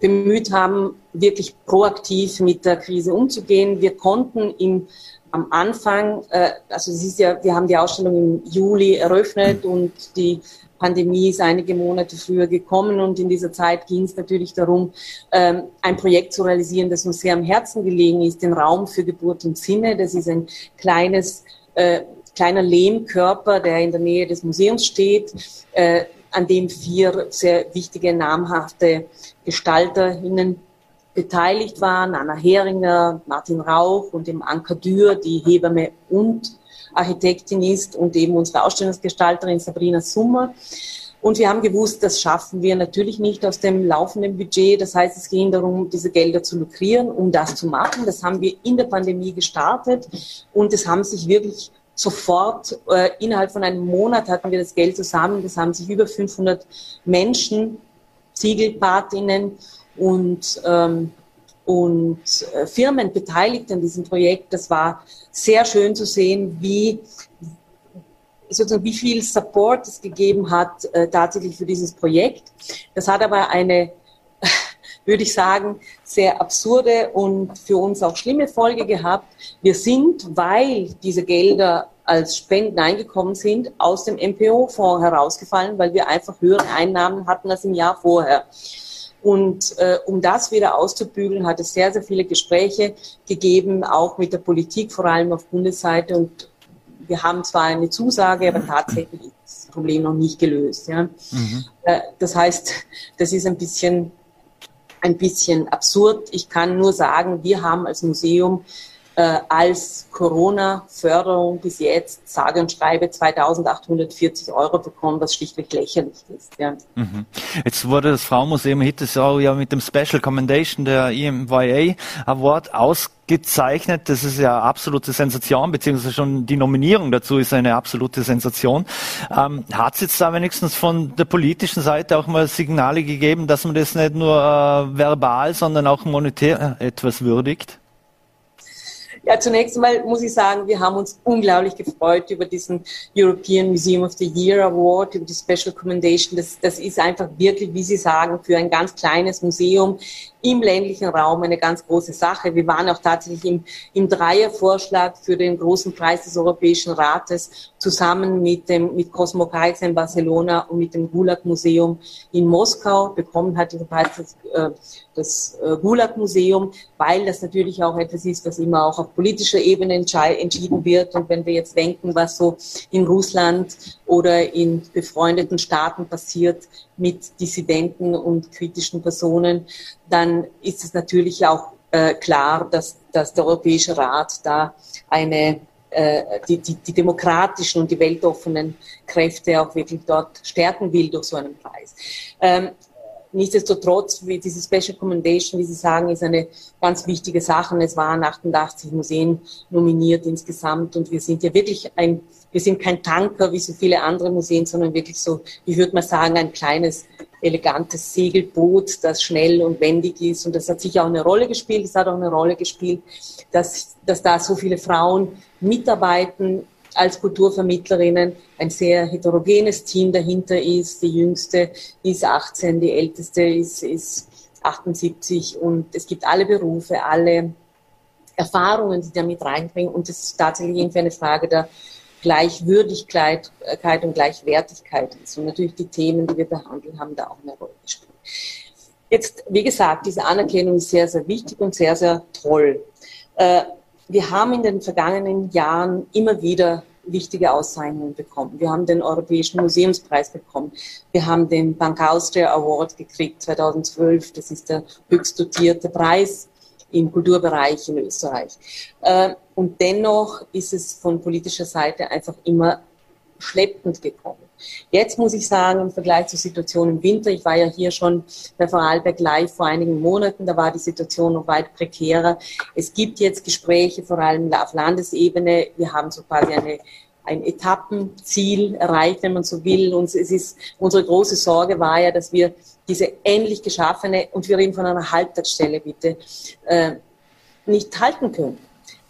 bemüht haben, wirklich proaktiv mit der Krise umzugehen. Wir konnten im am Anfang, äh, also es ist ja, wir haben die Ausstellung im Juli eröffnet und die Pandemie ist einige Monate früher gekommen und in dieser Zeit ging es natürlich darum, ähm, ein Projekt zu realisieren, das uns sehr am Herzen gelegen ist, den Raum für Geburt und Sinne. Das ist ein kleines, äh, kleiner Lehmkörper, der in der Nähe des Museums steht, äh, an dem vier sehr wichtige, namhafte GestalterInnen beteiligt waren, Anna Heringer, Martin Rauch und dem Anka Dürr, die Hebamme und Architektin ist und eben unsere Ausstellungsgestalterin Sabrina Summer. Und wir haben gewusst, das schaffen wir natürlich nicht aus dem laufenden Budget. Das heißt, es ging darum, diese Gelder zu lukrieren, um das zu machen. Das haben wir in der Pandemie gestartet und es haben sich wirklich sofort, äh, innerhalb von einem Monat hatten wir das Geld zusammen. Das haben sich über 500 Menschen, Ziegelpatinnen und, ähm, und äh, Firmen beteiligt an diesem Projekt. Das war sehr schön zu sehen, wie sozusagen wie viel Support es gegeben hat äh, tatsächlich für dieses Projekt. Das hat aber eine, würde ich sagen, sehr absurde und für uns auch schlimme Folge gehabt. Wir sind, weil diese Gelder als Spenden eingekommen sind, aus dem MPO-Fonds herausgefallen, weil wir einfach höhere Einnahmen hatten als im Jahr vorher. Und äh, um das wieder auszubügeln, hat es sehr, sehr viele Gespräche gegeben, auch mit der Politik, vor allem auf Bundesseite. Und wir haben zwar eine Zusage, aber tatsächlich ist das Problem noch nicht gelöst. Ja. Mhm. Äh, das heißt, das ist ein bisschen, ein bisschen absurd. Ich kann nur sagen, wir haben als Museum äh, als Corona-Förderung bis jetzt sage und schreibe 2840 Euro bekommen, was schlichtweg lächerlich ist. Ja. Mhm. Jetzt wurde das Fraumuseum Hittesau ja mit dem Special Commendation der EMYA Award ausgezeichnet. Das ist ja absolute Sensation, beziehungsweise schon die Nominierung dazu ist eine absolute Sensation. Ähm, Hat es jetzt da wenigstens von der politischen Seite auch mal Signale gegeben, dass man das nicht nur äh, verbal, sondern auch monetär etwas würdigt? Ja, zunächst einmal muss ich sagen, wir haben uns unglaublich gefreut über diesen European Museum of the Year Award, über die Special Commendation. Das, das ist einfach wirklich, wie Sie sagen, für ein ganz kleines Museum im ländlichen Raum eine ganz große Sache. Wir waren auch tatsächlich im, im Dreiervorschlag für den großen Preis des Europäischen Rates zusammen mit dem mit Cosmo Kaiser in Barcelona und mit dem Gulag Museum in Moskau bekommen hat dieser Preis das, äh, das äh, Gulag Museum, weil das natürlich auch etwas ist, was immer auch auf politischer Ebene entschieden wird. Und wenn wir jetzt denken, was so in Russland oder in befreundeten Staaten passiert mit Dissidenten und kritischen Personen, dann ist es natürlich auch äh, klar, dass, dass der Europäische Rat da eine äh, die, die, die demokratischen und die weltoffenen Kräfte auch wirklich dort stärken will durch so einen Preis. Ähm, nichtsdestotrotz, wie diese Special Commendation, wie Sie sagen, ist eine ganz wichtige Sache. Es waren 88 Museen nominiert insgesamt und wir sind ja wirklich ein, wir sind kein Tanker wie so viele andere Museen, sondern wirklich so, wie würde man sagen, ein kleines elegantes Segelboot, das schnell und wendig ist. Und das hat sicher auch eine Rolle gespielt. Es hat auch eine Rolle gespielt, dass, dass da so viele Frauen mitarbeiten als Kulturvermittlerinnen, ein sehr heterogenes Team dahinter ist. Die jüngste ist 18, die älteste ist, ist 78 und es gibt alle Berufe, alle Erfahrungen, die da mit reinbringen. Und das ist tatsächlich irgendwie eine Frage der Gleichwürdigkeit und Gleichwertigkeit ist. Und natürlich die Themen, die wir behandeln, haben da auch eine Rolle gespielt. Jetzt, wie gesagt, diese Anerkennung ist sehr, sehr wichtig und sehr, sehr toll. Äh, wir haben in den vergangenen Jahren immer wieder wichtige Auszeichnungen bekommen. Wir haben den Europäischen Museumspreis bekommen. Wir haben den Bank Austria Award gekriegt 2012. Das ist der höchst dotierte Preis im Kulturbereich in Österreich. Und dennoch ist es von politischer Seite einfach immer schleppend gekommen. Jetzt muss ich sagen, im Vergleich zur Situation im Winter, ich war ja hier schon bei Vorarlberg live vor einigen Monaten, da war die Situation noch weit prekärer. Es gibt jetzt Gespräche, vor allem auf Landesebene. Wir haben so quasi eine ein Etappenziel erreicht, wenn man so will. Und es ist, unsere große Sorge war ja, dass wir diese endlich geschaffene, und wir reden von einer Halbtagsstelle bitte, äh, nicht halten können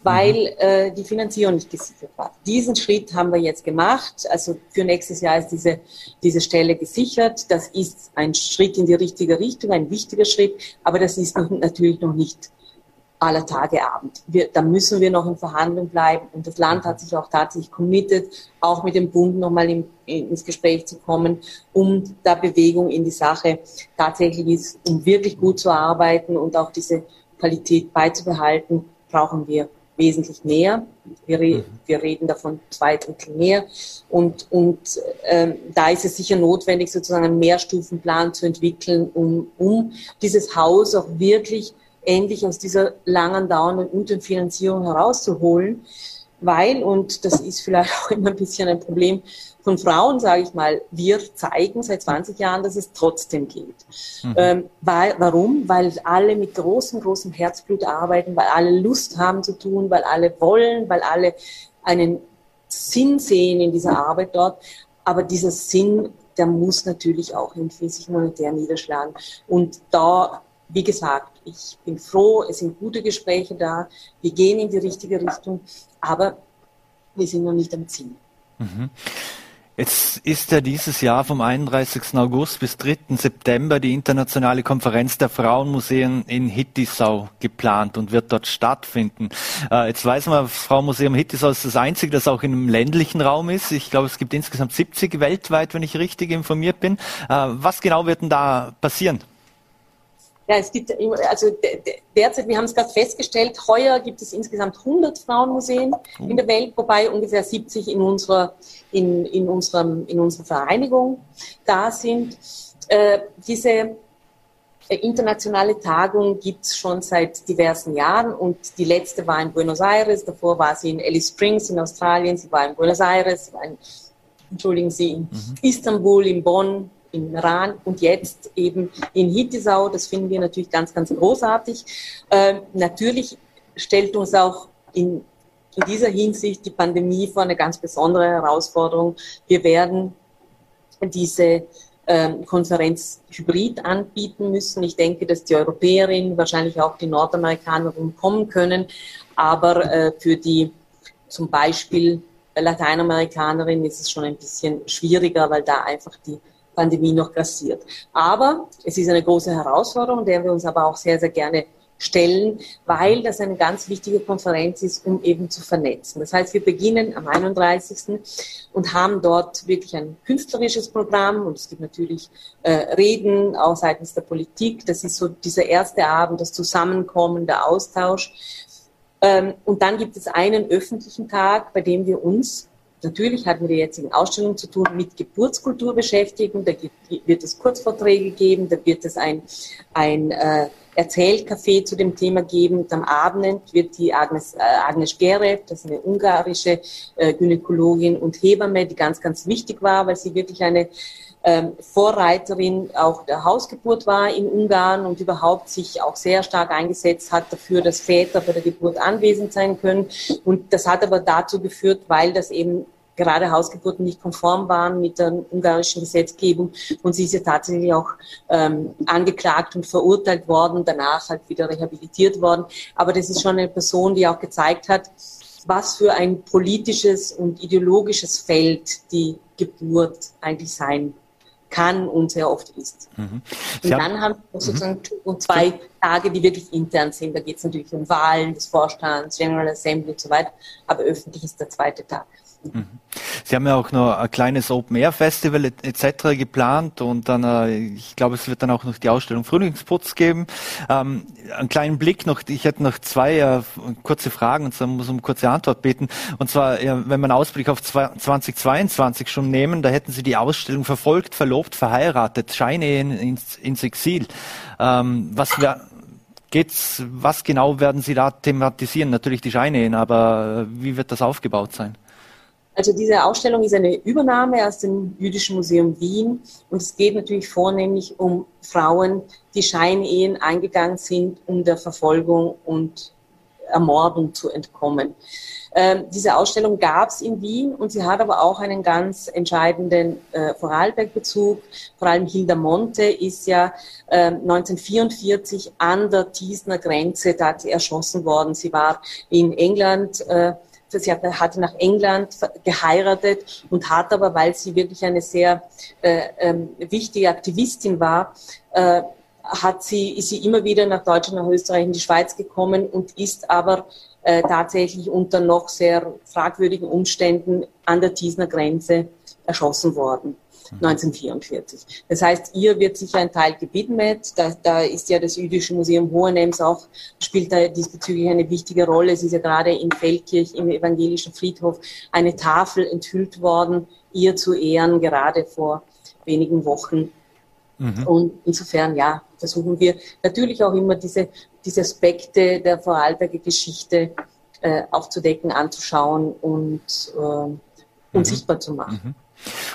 weil äh, die Finanzierung nicht gesichert war. Diesen Schritt haben wir jetzt gemacht. Also für nächstes Jahr ist diese, diese Stelle gesichert. Das ist ein Schritt in die richtige Richtung, ein wichtiger Schritt, aber das ist noch, natürlich noch nicht aller Tage Abend. Wir, da müssen wir noch in Verhandlung bleiben und das Land hat sich auch tatsächlich committed, auch mit dem Bund nochmal in, ins Gespräch zu kommen, um da Bewegung in die Sache tatsächlich ist, um wirklich gut zu arbeiten und auch diese Qualität beizubehalten, brauchen wir wesentlich mehr. Wir, re mhm. wir reden davon zwei Drittel mehr. Und, und ähm, da ist es sicher notwendig, sozusagen einen Mehrstufenplan zu entwickeln, um, um dieses Haus auch wirklich endlich aus dieser langen, dauernden Unterfinanzierung herauszuholen. Weil, und das ist vielleicht auch immer ein bisschen ein Problem, von Frauen, sage ich mal, wir zeigen seit 20 Jahren, dass es trotzdem geht. Mhm. Ähm, weil, warum? Weil alle mit großem, großem Herzblut arbeiten, weil alle Lust haben zu tun, weil alle wollen, weil alle einen Sinn sehen in dieser Arbeit dort. Aber dieser Sinn, der muss natürlich auch irgendwie sich monetär niederschlagen. Und da, wie gesagt, ich bin froh, es sind gute Gespräche da, wir gehen in die richtige Richtung, aber wir sind noch nicht am Ziel. Mhm. Jetzt ist ja dieses Jahr vom 31. August bis 3. September die internationale Konferenz der Frauenmuseen in Hittisau geplant und wird dort stattfinden. Äh, jetzt weiß man, Frauenmuseum Hittisau ist das einzige, das auch in einem ländlichen Raum ist. Ich glaube, es gibt insgesamt 70 weltweit, wenn ich richtig informiert bin. Äh, was genau wird denn da passieren? Ja, es gibt, also derzeit, wir haben es gerade festgestellt, heuer gibt es insgesamt 100 Frauenmuseen mhm. in der Welt, wobei ungefähr 70 in unserer, in, in unserem, in unserer Vereinigung da sind. Äh, diese äh, internationale Tagung gibt es schon seit diversen Jahren und die letzte war in Buenos Aires, davor war sie in Alice Springs in Australien, sie war in Buenos Aires, war in, entschuldigen Sie, in mhm. Istanbul, in Bonn, im Iran und jetzt eben in Hittisau. Das finden wir natürlich ganz, ganz großartig. Äh, natürlich stellt uns auch in, in dieser Hinsicht die Pandemie vor eine ganz besondere Herausforderung. Wir werden diese ähm, Konferenz hybrid anbieten müssen. Ich denke, dass die Europäerinnen, wahrscheinlich auch die Nordamerikanerinnen kommen können, aber äh, für die zum Beispiel Lateinamerikanerinnen ist es schon ein bisschen schwieriger, weil da einfach die Pandemie noch grassiert. Aber es ist eine große Herausforderung, der wir uns aber auch sehr, sehr gerne stellen, weil das eine ganz wichtige Konferenz ist, um eben zu vernetzen. Das heißt, wir beginnen am 31. und haben dort wirklich ein künstlerisches Programm und es gibt natürlich äh, Reden auch seitens der Politik. Das ist so dieser erste Abend, das Zusammenkommen, der Austausch. Ähm, und dann gibt es einen öffentlichen Tag, bei dem wir uns Natürlich hatten wir die jetzigen Ausstellungen zu tun mit Geburtskultur beschäftigen. Da wird es Kurzvorträge geben, da wird es ein, ein äh, Erzählcafé zu dem Thema geben. Und am Abend wird die Agnes, äh, Agnes Gerev, das ist eine ungarische äh, Gynäkologin und Hebamme, die ganz, ganz wichtig war, weil sie wirklich eine ähm, Vorreiterin auch der Hausgeburt war in Ungarn und überhaupt sich auch sehr stark eingesetzt hat dafür, dass Väter bei der Geburt anwesend sein können. Und das hat aber dazu geführt, weil das eben gerade Hausgeburten nicht konform waren mit der ungarischen Gesetzgebung. Und sie ist ja tatsächlich auch ähm, angeklagt und verurteilt worden, danach halt wieder rehabilitiert worden. Aber das ist schon eine Person, die auch gezeigt hat, was für ein politisches und ideologisches Feld die Geburt eigentlich sein kann und sehr oft ist. Mhm. Und dann haben wir sozusagen mhm. zwei Tage, die wirklich intern sind. Da geht es natürlich um Wahlen des Vorstands, General Assembly und so weiter, aber öffentlich ist der zweite Tag. Sie haben ja auch noch ein kleines Open-Air-Festival etc. geplant und dann, äh, ich glaube, es wird dann auch noch die Ausstellung Frühlingsputz geben. Ähm, einen kleinen Blick noch, ich hätte noch zwei äh, kurze Fragen und dann muss um kurze Antwort beten. Und zwar, ja, wenn einen Ausblick auf 2022 schon nehmen, da hätten Sie die Ausstellung verfolgt, verlobt, verheiratet, Scheinehen ins, ins Exil. Ähm, was wäre geht's, was genau werden Sie da thematisieren? Natürlich die Scheinehen, aber wie wird das aufgebaut sein? Also diese Ausstellung ist eine Übernahme aus dem Jüdischen Museum Wien und es geht natürlich vornehmlich um Frauen, die Scheinehen eingegangen sind, um der Verfolgung und Ermordung zu entkommen. Ähm, diese Ausstellung gab es in Wien und sie hat aber auch einen ganz entscheidenden äh, Vorarlberg-Bezug. Vor allem Hilda Monte ist ja äh, 1944 an der Tiesner Grenze erschossen worden. Sie war in England äh, sie hatte nach England geheiratet und hat aber, weil sie wirklich eine sehr äh, ähm, wichtige Aktivistin war, äh, hat sie, ist sie immer wieder nach Deutschland, nach Österreich, in die Schweiz gekommen und ist aber äh, tatsächlich unter noch sehr fragwürdigen Umständen an der Tiesner Grenze erschossen worden. 1944. Das heißt, ihr wird sicher ein Teil gewidmet. Da, da ist ja das Jüdische Museum Hohenems auch, spielt da diesbezüglich eine wichtige Rolle. Es ist ja gerade in Feldkirch im evangelischen Friedhof eine Tafel enthüllt worden, ihr zu Ehren, gerade vor wenigen Wochen. Mhm. Und insofern, ja, versuchen wir natürlich auch immer diese, diese Aspekte der Vorarlberger Geschichte äh, aufzudecken, anzuschauen und, äh, und mhm. sichtbar zu machen. Mhm.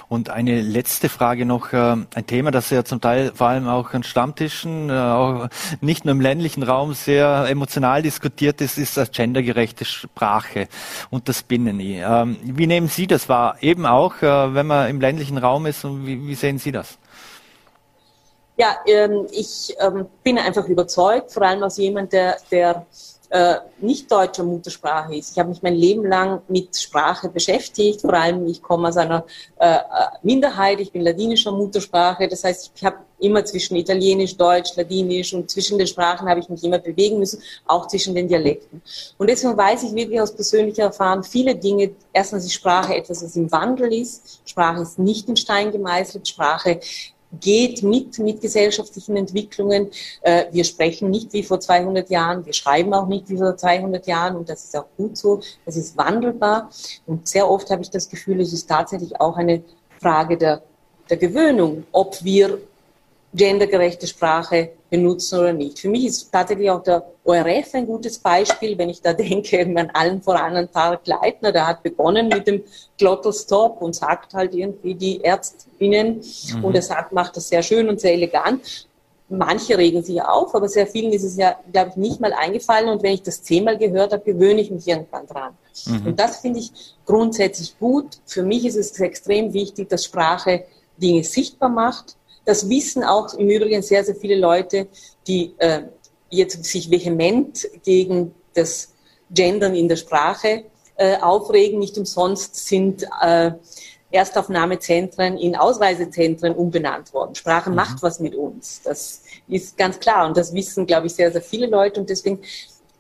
Und eine letzte Frage noch, äh, ein Thema, das ja zum Teil vor allem auch an Stammtischen, äh, auch nicht nur im ländlichen Raum sehr emotional diskutiert ist, ist das gendergerechte Sprache und das Binnen-I. Ähm, wie nehmen Sie das wahr? Eben auch, äh, wenn man im ländlichen Raum ist und wie, wie sehen Sie das? Ja, ähm, ich ähm, bin einfach überzeugt, vor allem als jemand, der, der äh, nicht deutscher Muttersprache ist. Ich habe mich mein Leben lang mit Sprache beschäftigt, vor allem ich komme aus einer äh, äh, Minderheit, ich bin ladinischer Muttersprache, das heißt, ich habe immer zwischen Italienisch, Deutsch, Ladinisch und zwischen den Sprachen habe ich mich immer bewegen müssen, auch zwischen den Dialekten. Und deswegen weiß ich wirklich aus persönlicher Erfahrung viele Dinge. Erstens ist Sprache etwas, was im Wandel ist. Sprache ist nicht in Stein gemeißelt. Sprache geht mit, mit gesellschaftlichen Entwicklungen. Äh, wir sprechen nicht wie vor 200 Jahren, wir schreiben auch nicht wie vor 200 Jahren und das ist auch gut so. Das ist wandelbar und sehr oft habe ich das Gefühl, es ist tatsächlich auch eine Frage der, der Gewöhnung, ob wir gendergerechte Sprache benutzen oder nicht. Für mich ist tatsächlich auch der ORF ein gutes Beispiel, wenn ich da denke, an allen voran an Tarek Leitner, der hat begonnen mit dem Glottelstop und sagt halt irgendwie die Ärztinnen mhm. und er sagt, macht das sehr schön und sehr elegant. Manche regen sich auf, aber sehr vielen ist es ja, glaube ich, nicht mal eingefallen. Und wenn ich das zehnmal gehört habe, gewöhne ich mich irgendwann dran. Mhm. Und das finde ich grundsätzlich gut. Für mich ist es extrem wichtig, dass Sprache Dinge sichtbar macht, das wissen auch im Übrigen sehr, sehr viele Leute, die äh, jetzt sich vehement gegen das Gendern in der Sprache äh, aufregen. Nicht umsonst sind äh, Erstaufnahmezentren in Ausreisezentren umbenannt worden. Sprache mhm. macht was mit uns. Das ist ganz klar. Und das wissen, glaube ich, sehr, sehr viele Leute. Und deswegen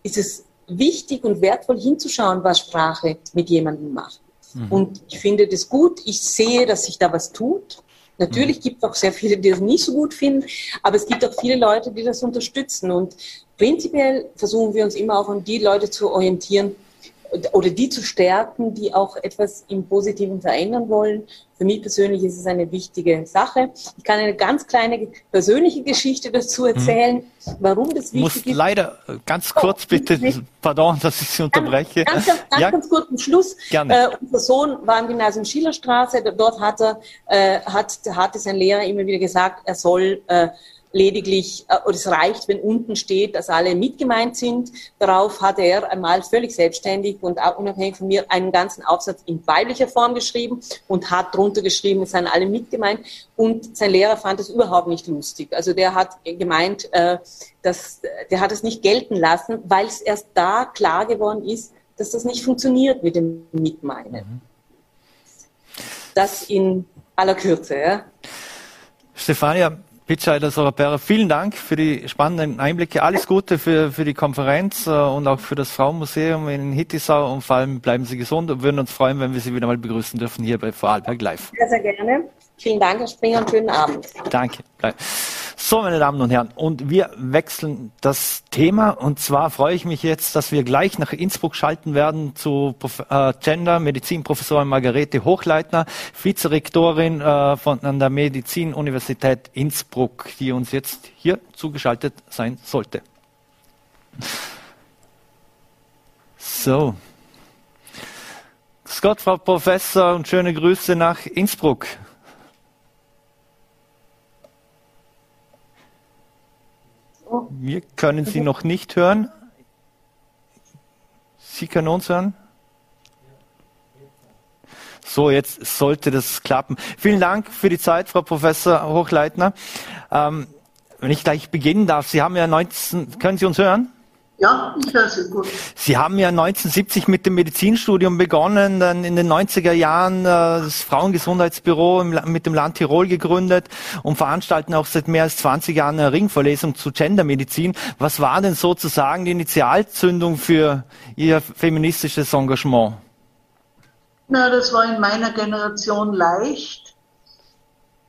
ist es wichtig und wertvoll hinzuschauen, was Sprache mit jemandem macht. Mhm. Und ich finde das gut. Ich sehe, dass sich da was tut. Natürlich mhm. gibt es auch sehr viele, die das nicht so gut finden, aber es gibt auch viele Leute, die das unterstützen. Und prinzipiell versuchen wir uns immer auch an die Leute zu orientieren, oder die zu stärken, die auch etwas im Positiven verändern wollen. Für mich persönlich ist es eine wichtige Sache. Ich kann eine ganz kleine persönliche Geschichte dazu mhm. erzählen, hm. warum das wichtig Muss ist. Leider ganz kurz oh, bitte, pardon, dass ich Sie unterbreche. Ganz, ganz, ganz, ja. ganz kurz zum Schluss. Gerne. Äh, unser Sohn war im Gymnasium Schillerstraße. Dort hat er, äh, hat, hatte sein Lehrer immer wieder gesagt, er soll äh, lediglich, äh, oder es reicht, wenn unten steht, dass alle mitgemeint sind. Darauf hat er einmal völlig selbstständig und unabhängig von mir einen ganzen Aufsatz in weiblicher Form geschrieben und hat drunter geschrieben, es seien alle mitgemeint. Und sein Lehrer fand es überhaupt nicht lustig. Also der hat gemeint, äh, dass, der hat es nicht gelten lassen, weil es erst da klar geworden ist, dass das nicht funktioniert mit dem Mitmeinen. Mhm. Das in aller Kürze. Ja. Stefania, Pitscheider Sorapera, vielen Dank für die spannenden Einblicke. Alles Gute für, für die Konferenz äh, und auch für das Frauenmuseum in Hittisau und vor allem bleiben Sie gesund und würden uns freuen, wenn wir Sie wieder mal begrüßen dürfen hier bei Vorarlberg Live. Sehr, sehr gerne. Vielen Dank, Herr Springer, und schönen Abend. Danke. So, meine Damen und Herren, und wir wechseln das Thema. Und zwar freue ich mich jetzt, dass wir gleich nach Innsbruck schalten werden zu äh, Gender Medizinprofessorin Margarete Hochleitner, Vizerektorin äh, von an der Medizinuniversität Innsbruck, die uns jetzt hier zugeschaltet sein sollte. So. Scott, Frau Professor, und schöne Grüße nach Innsbruck. Wir können Sie noch nicht hören. Sie können uns hören? So, jetzt sollte das klappen. Vielen Dank für die Zeit, Frau Professor Hochleitner. Ähm, wenn ich gleich beginnen darf, Sie haben ja 19, können Sie uns hören? Ja, ich höre Sie gut. Sie haben ja 1970 mit dem Medizinstudium begonnen, dann in den 90er Jahren äh, das Frauengesundheitsbüro mit dem Land Tirol gegründet und veranstalten auch seit mehr als 20 Jahren eine Ringvorlesung zu Gendermedizin. Was war denn sozusagen die Initialzündung für Ihr feministisches Engagement? Na, das war in meiner Generation leicht.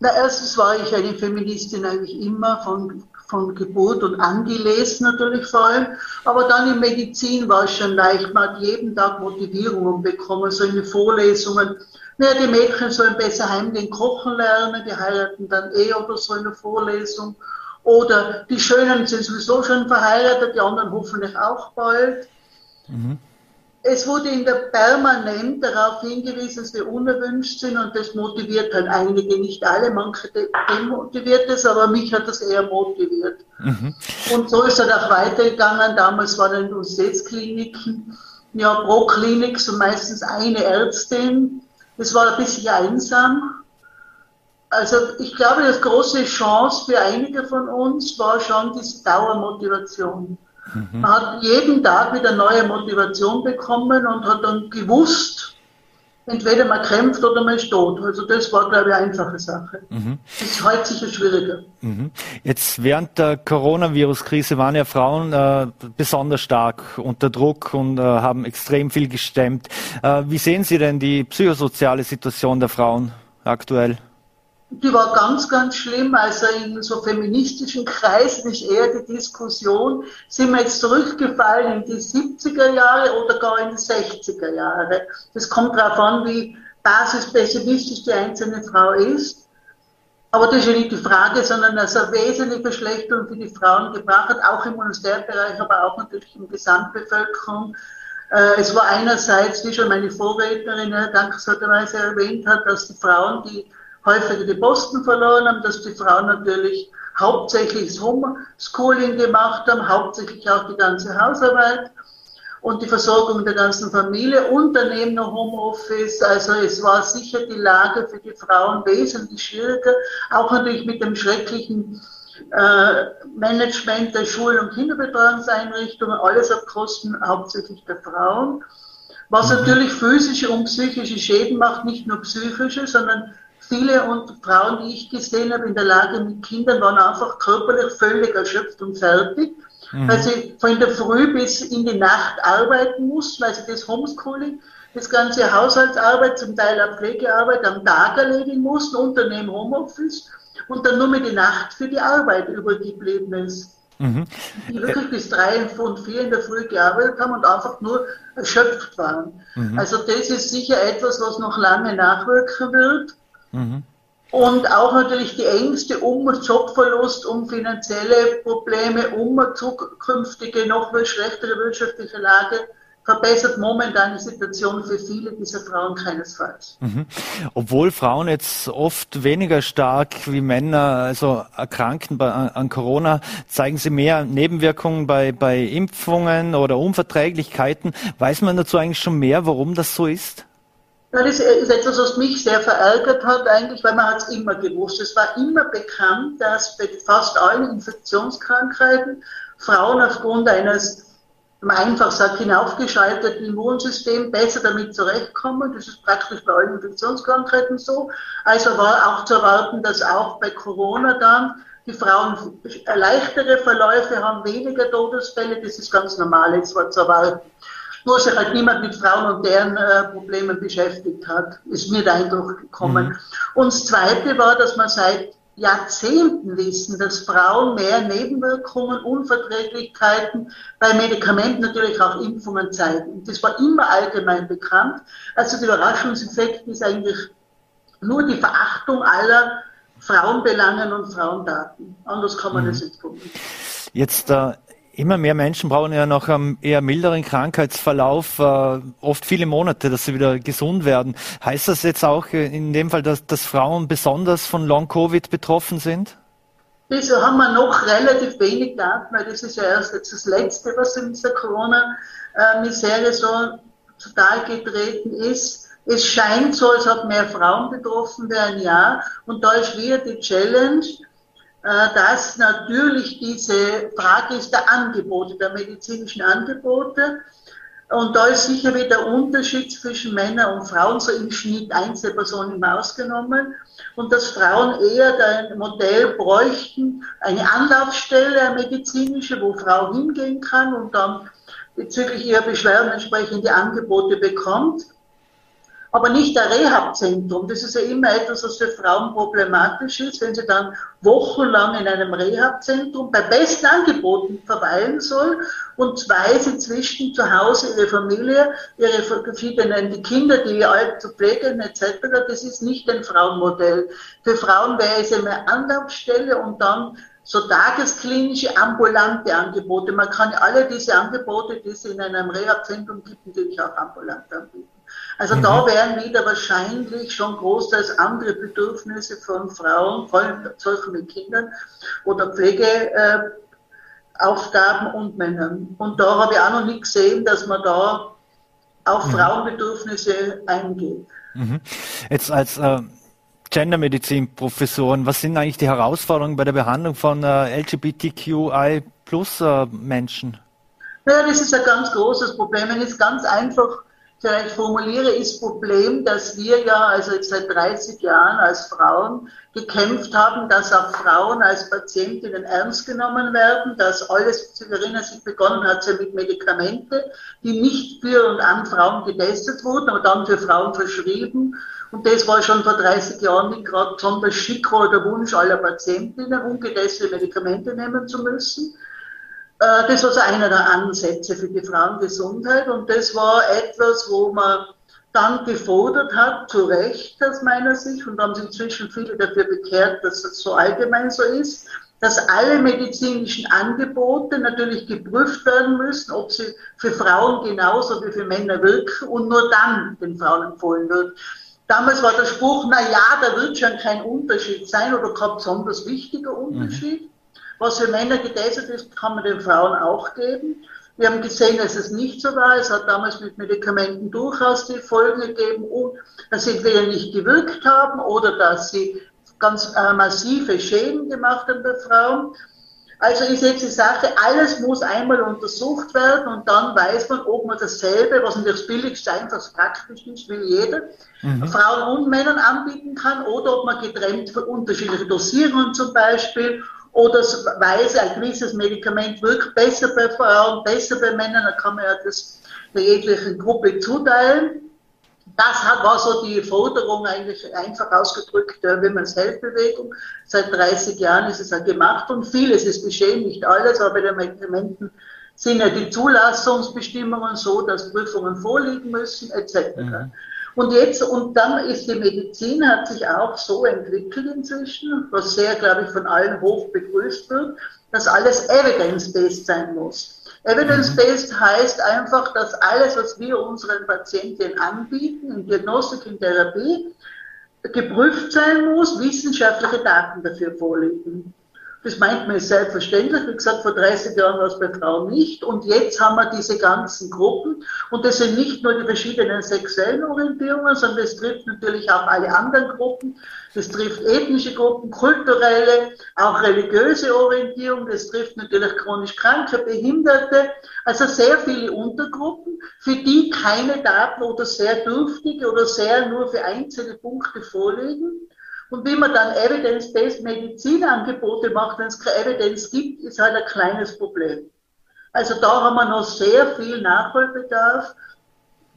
Na, erstens war ich eine Feministin eigentlich immer von von Geburt und angelesen natürlich vor allem. Aber dann in Medizin war es schon leicht. Man hat jeden Tag Motivierungen bekommen, so in den Vorlesungen. Naja, die Mädchen sollen besser heimgehen, kochen lernen, die heiraten dann eh oder so in der Vorlesung. Oder die Schönen sind sowieso schon verheiratet, die anderen hoffentlich auch bald. Mhm es wurde in der permanent darauf hingewiesen, dass wir unerwünscht sind und das motiviert halt einige, nicht alle, manche demotiviert es, aber mich hat das eher motiviert. Mhm. Und so ist er auch weitergegangen. Damals waren in Universitätskliniken, ja, pro Klinik so meistens eine Ärztin. Das war ein bisschen einsam. Also ich glaube, das große Chance für einige von uns war schon diese Dauermotivation. Mhm. Man hat jeden Tag wieder neue Motivation bekommen und hat dann gewusst, entweder man kämpft oder man ist tot. Also das war, glaube ich, eine einfache Sache. Mhm. Das ist heute sicher schwieriger. Mhm. Jetzt während der Coronavirus-Krise waren ja Frauen äh, besonders stark unter Druck und äh, haben extrem viel gestemmt. Äh, wie sehen Sie denn die psychosoziale Situation der Frauen aktuell? Die war ganz, ganz schlimm. Also in so feministischen Kreisen ist eher die Diskussion, sind wir jetzt zurückgefallen in die 70er Jahre oder gar in die 60er Jahre. Das kommt darauf an, wie basispessimistisch die einzelne Frau ist. Aber das ist ja nicht die Frage, sondern dass eine wesentliche Verschlechterung für die Frauen gebracht hat, auch im Monastärbereich, aber auch natürlich in der Gesamtbevölkerung. Äh, es war einerseits, wie schon meine Vorrednerin dankenswerterweise erwähnt hat, dass die Frauen, die häufiger die Posten verloren haben, dass die Frauen natürlich hauptsächlich das Homeschooling gemacht haben, hauptsächlich auch die ganze Hausarbeit und die Versorgung der ganzen Familie und daneben noch Homeoffice. Also es war sicher die Lage für die Frauen wesentlich schwieriger, auch natürlich mit dem schrecklichen äh, Management der Schulen- und Kinderbetreuungseinrichtungen, alles auf Kosten hauptsächlich der Frauen. Was mhm. natürlich physische und psychische Schäden macht, nicht nur psychische, sondern viele und Frauen, die ich gesehen habe in der Lage mit Kindern, waren einfach körperlich völlig erschöpft und fertig, mhm. weil sie von der Früh bis in die Nacht arbeiten mussten, weil sie das Homeschooling, das ganze Haushaltsarbeit, zum Teil auch Pflegearbeit am Tag erledigen mussten, unternehmen Homeoffice und dann nur mit die Nacht für die Arbeit übergeblieben ist. Mhm. Die wirklich bis drei und vier in der Früh gearbeitet haben und einfach nur erschöpft waren. Mhm. Also das ist sicher etwas, was noch lange nachwirken wird. Mhm. Und auch natürlich die Ängste um Jobverlust, um finanzielle Probleme, um zukünftige, noch schlechtere wirtschaftliche Lage verbessert momentan die Situation für viele dieser Frauen keinesfalls. Mhm. Obwohl Frauen jetzt oft weniger stark wie Männer also erkranken bei, an Corona, zeigen sie mehr Nebenwirkungen bei, bei Impfungen oder Unverträglichkeiten. Weiß man dazu eigentlich schon mehr, warum das so ist? Das ist etwas, was mich sehr verärgert hat eigentlich, weil man hat es immer gewusst. Es war immer bekannt, dass bei fast allen Infektionskrankheiten Frauen aufgrund eines, man einfach sagt, hinaufgeschalteten Immunsystems besser damit zurechtkommen. Das ist praktisch bei allen Infektionskrankheiten so. Also war auch zu erwarten, dass auch bei Corona dann die Frauen leichtere Verläufe haben, weniger Todesfälle. Das ist ganz normal, das war zu erwarten nur sich halt niemand mit Frauen und deren äh, Problemen beschäftigt hat, ist mir der Eindruck gekommen. Mhm. Und das Zweite war, dass man seit Jahrzehnten wissen, dass Frauen mehr Nebenwirkungen, Unverträglichkeiten bei Medikamenten, natürlich auch Impfungen zeigen. Das war immer allgemein bekannt. Also der Überraschungseffekt ist eigentlich nur die Verachtung aller Frauenbelangen und Frauendaten. Anders kann man mhm. das nicht tun. Jetzt äh, Immer mehr Menschen brauchen ja noch einen eher milderen Krankheitsverlauf, äh, oft viele Monate, dass sie wieder gesund werden. Heißt das jetzt auch in dem Fall, dass, dass Frauen besonders von Long-Covid betroffen sind? Wieso haben wir noch relativ wenig Daten, weil das ist ja erst jetzt das Letzte, was in dieser Corona-Misere so zutage getreten ist. Es scheint so, als ob mehr Frauen betroffen wären, ja. Und da ist wieder die Challenge, äh, dass natürlich diese Frage ist der Angebote, der medizinischen Angebote. Und da ist sicher wieder der Unterschied zwischen Männern und Frauen, so im Schnitt Einzelpersonen immer ausgenommen. Und dass Frauen eher ein Modell bräuchten, eine Anlaufstelle, eine medizinische, wo Frau hingehen kann und dann bezüglich ihrer Beschwerden entsprechende Angebote bekommt aber nicht der Rehabzentrum. Das ist ja immer etwas, was für Frauen problematisch ist, wenn sie dann wochenlang in einem Rehabzentrum bei besten Angeboten verweilen soll und weiß inzwischen zu Hause ihre Familie, ihre verschiedenen die Kinder, die alt zu pflegen etc. Das ist nicht ein Frauenmodell. Für Frauen wäre es eine Anlaufstelle und dann so tagesklinische, ambulante Angebote. Man kann alle diese Angebote, die es in einem Rehabzentrum gibt, natürlich auch ambulant anbieten. Also mhm. da wären wieder wahrscheinlich schon großteils andere Bedürfnisse von Frauen, vor allem solchen mit Kindern oder Pflegeaufgaben äh, und Männern. Und da habe ich auch noch nicht gesehen, dass man da auf mhm. Frauenbedürfnisse eingeht. Mhm. Jetzt als äh Gendermedizin-Professoren, was sind eigentlich die Herausforderungen bei der Behandlung von äh, LGBTQI-Plus-Menschen? Äh, naja, das ist ein ganz großes Problem. Wenn ich es ganz einfach vielleicht formuliere, ist Problem, dass wir ja also seit 30 Jahren als Frauen gekämpft haben, dass auch Frauen als Patientinnen ernst genommen werden, dass alles, erinnern sich, begonnen hat ja mit Medikamente, die nicht für und an Frauen getestet wurden, aber dann für Frauen verschrieben. Und das war schon vor 30 Jahren nicht gerade besonders schick der Wunsch aller Patientinnen, ungetestete Medikamente nehmen zu müssen. Äh, das war so einer der Ansätze für die Frauengesundheit und das war etwas, wo man dann gefordert hat, zu Recht aus meiner Sicht, und haben sich inzwischen viele dafür bekehrt, dass das so allgemein so ist, dass alle medizinischen Angebote natürlich geprüft werden müssen, ob sie für Frauen genauso wie für Männer wirken und nur dann den Frauen empfohlen wird. Damals war der Spruch, na ja, da wird schon kein Unterschied sein oder kein besonders wichtiger Unterschied. Mhm. Was für Männer getestet ist, kann man den Frauen auch geben. Wir haben gesehen, dass es nicht so war. Es hat damals mit Medikamenten durchaus die Folgen gegeben, dass sie entweder nicht gewirkt haben oder dass sie ganz äh, massive Schäden gemacht haben bei Frauen. Also ist jetzt die Sache, alles muss einmal untersucht werden und dann weiß man, ob man dasselbe, was natürlich das billigste, einfach praktisch ist, will jeder, mhm. Frauen und Männern anbieten kann oder ob man getrennt für unterschiedliche Dosierungen zum Beispiel oder weiß, ein gewisses Medikament wirkt besser bei Frauen, besser bei Männern, dann kann man ja das der jeglichen Gruppe zuteilen. Das war so die Forderung eigentlich einfach ausgedrückt, äh, Women's Health Bewegung. Seit 30 Jahren ist es ja gemacht und vieles ist geschehen, nicht alles, aber bei den Medikamenten sind ja die Zulassungsbestimmungen so, dass Prüfungen vorliegen müssen, etc. Mhm. Und jetzt, und dann ist die Medizin, hat sich auch so entwickelt inzwischen, was sehr, glaube ich, von allen hoch begrüßt wird, dass alles evidence-based sein muss. Evidence-based heißt einfach, dass alles, was wir unseren Patienten anbieten, in Diagnostik, in Therapie, geprüft sein muss, wissenschaftliche Daten dafür vorliegen. Das meint man ist selbstverständlich. Wie gesagt, vor 30 Jahren war es bei Frauen nicht. Und jetzt haben wir diese ganzen Gruppen. Und das sind nicht nur die verschiedenen sexuellen Orientierungen, sondern das trifft natürlich auch alle anderen Gruppen. Das trifft ethnische Gruppen, kulturelle, auch religiöse Orientierung. Das trifft natürlich chronisch Kranke, Behinderte. Also sehr viele Untergruppen, für die keine Daten oder sehr dürftige oder sehr nur für einzelne Punkte vorliegen. Und wie man dann Evidence-Based Medizinangebote macht, wenn es keine Evidenz gibt, ist halt ein kleines Problem. Also da haben wir noch sehr viel Nachholbedarf.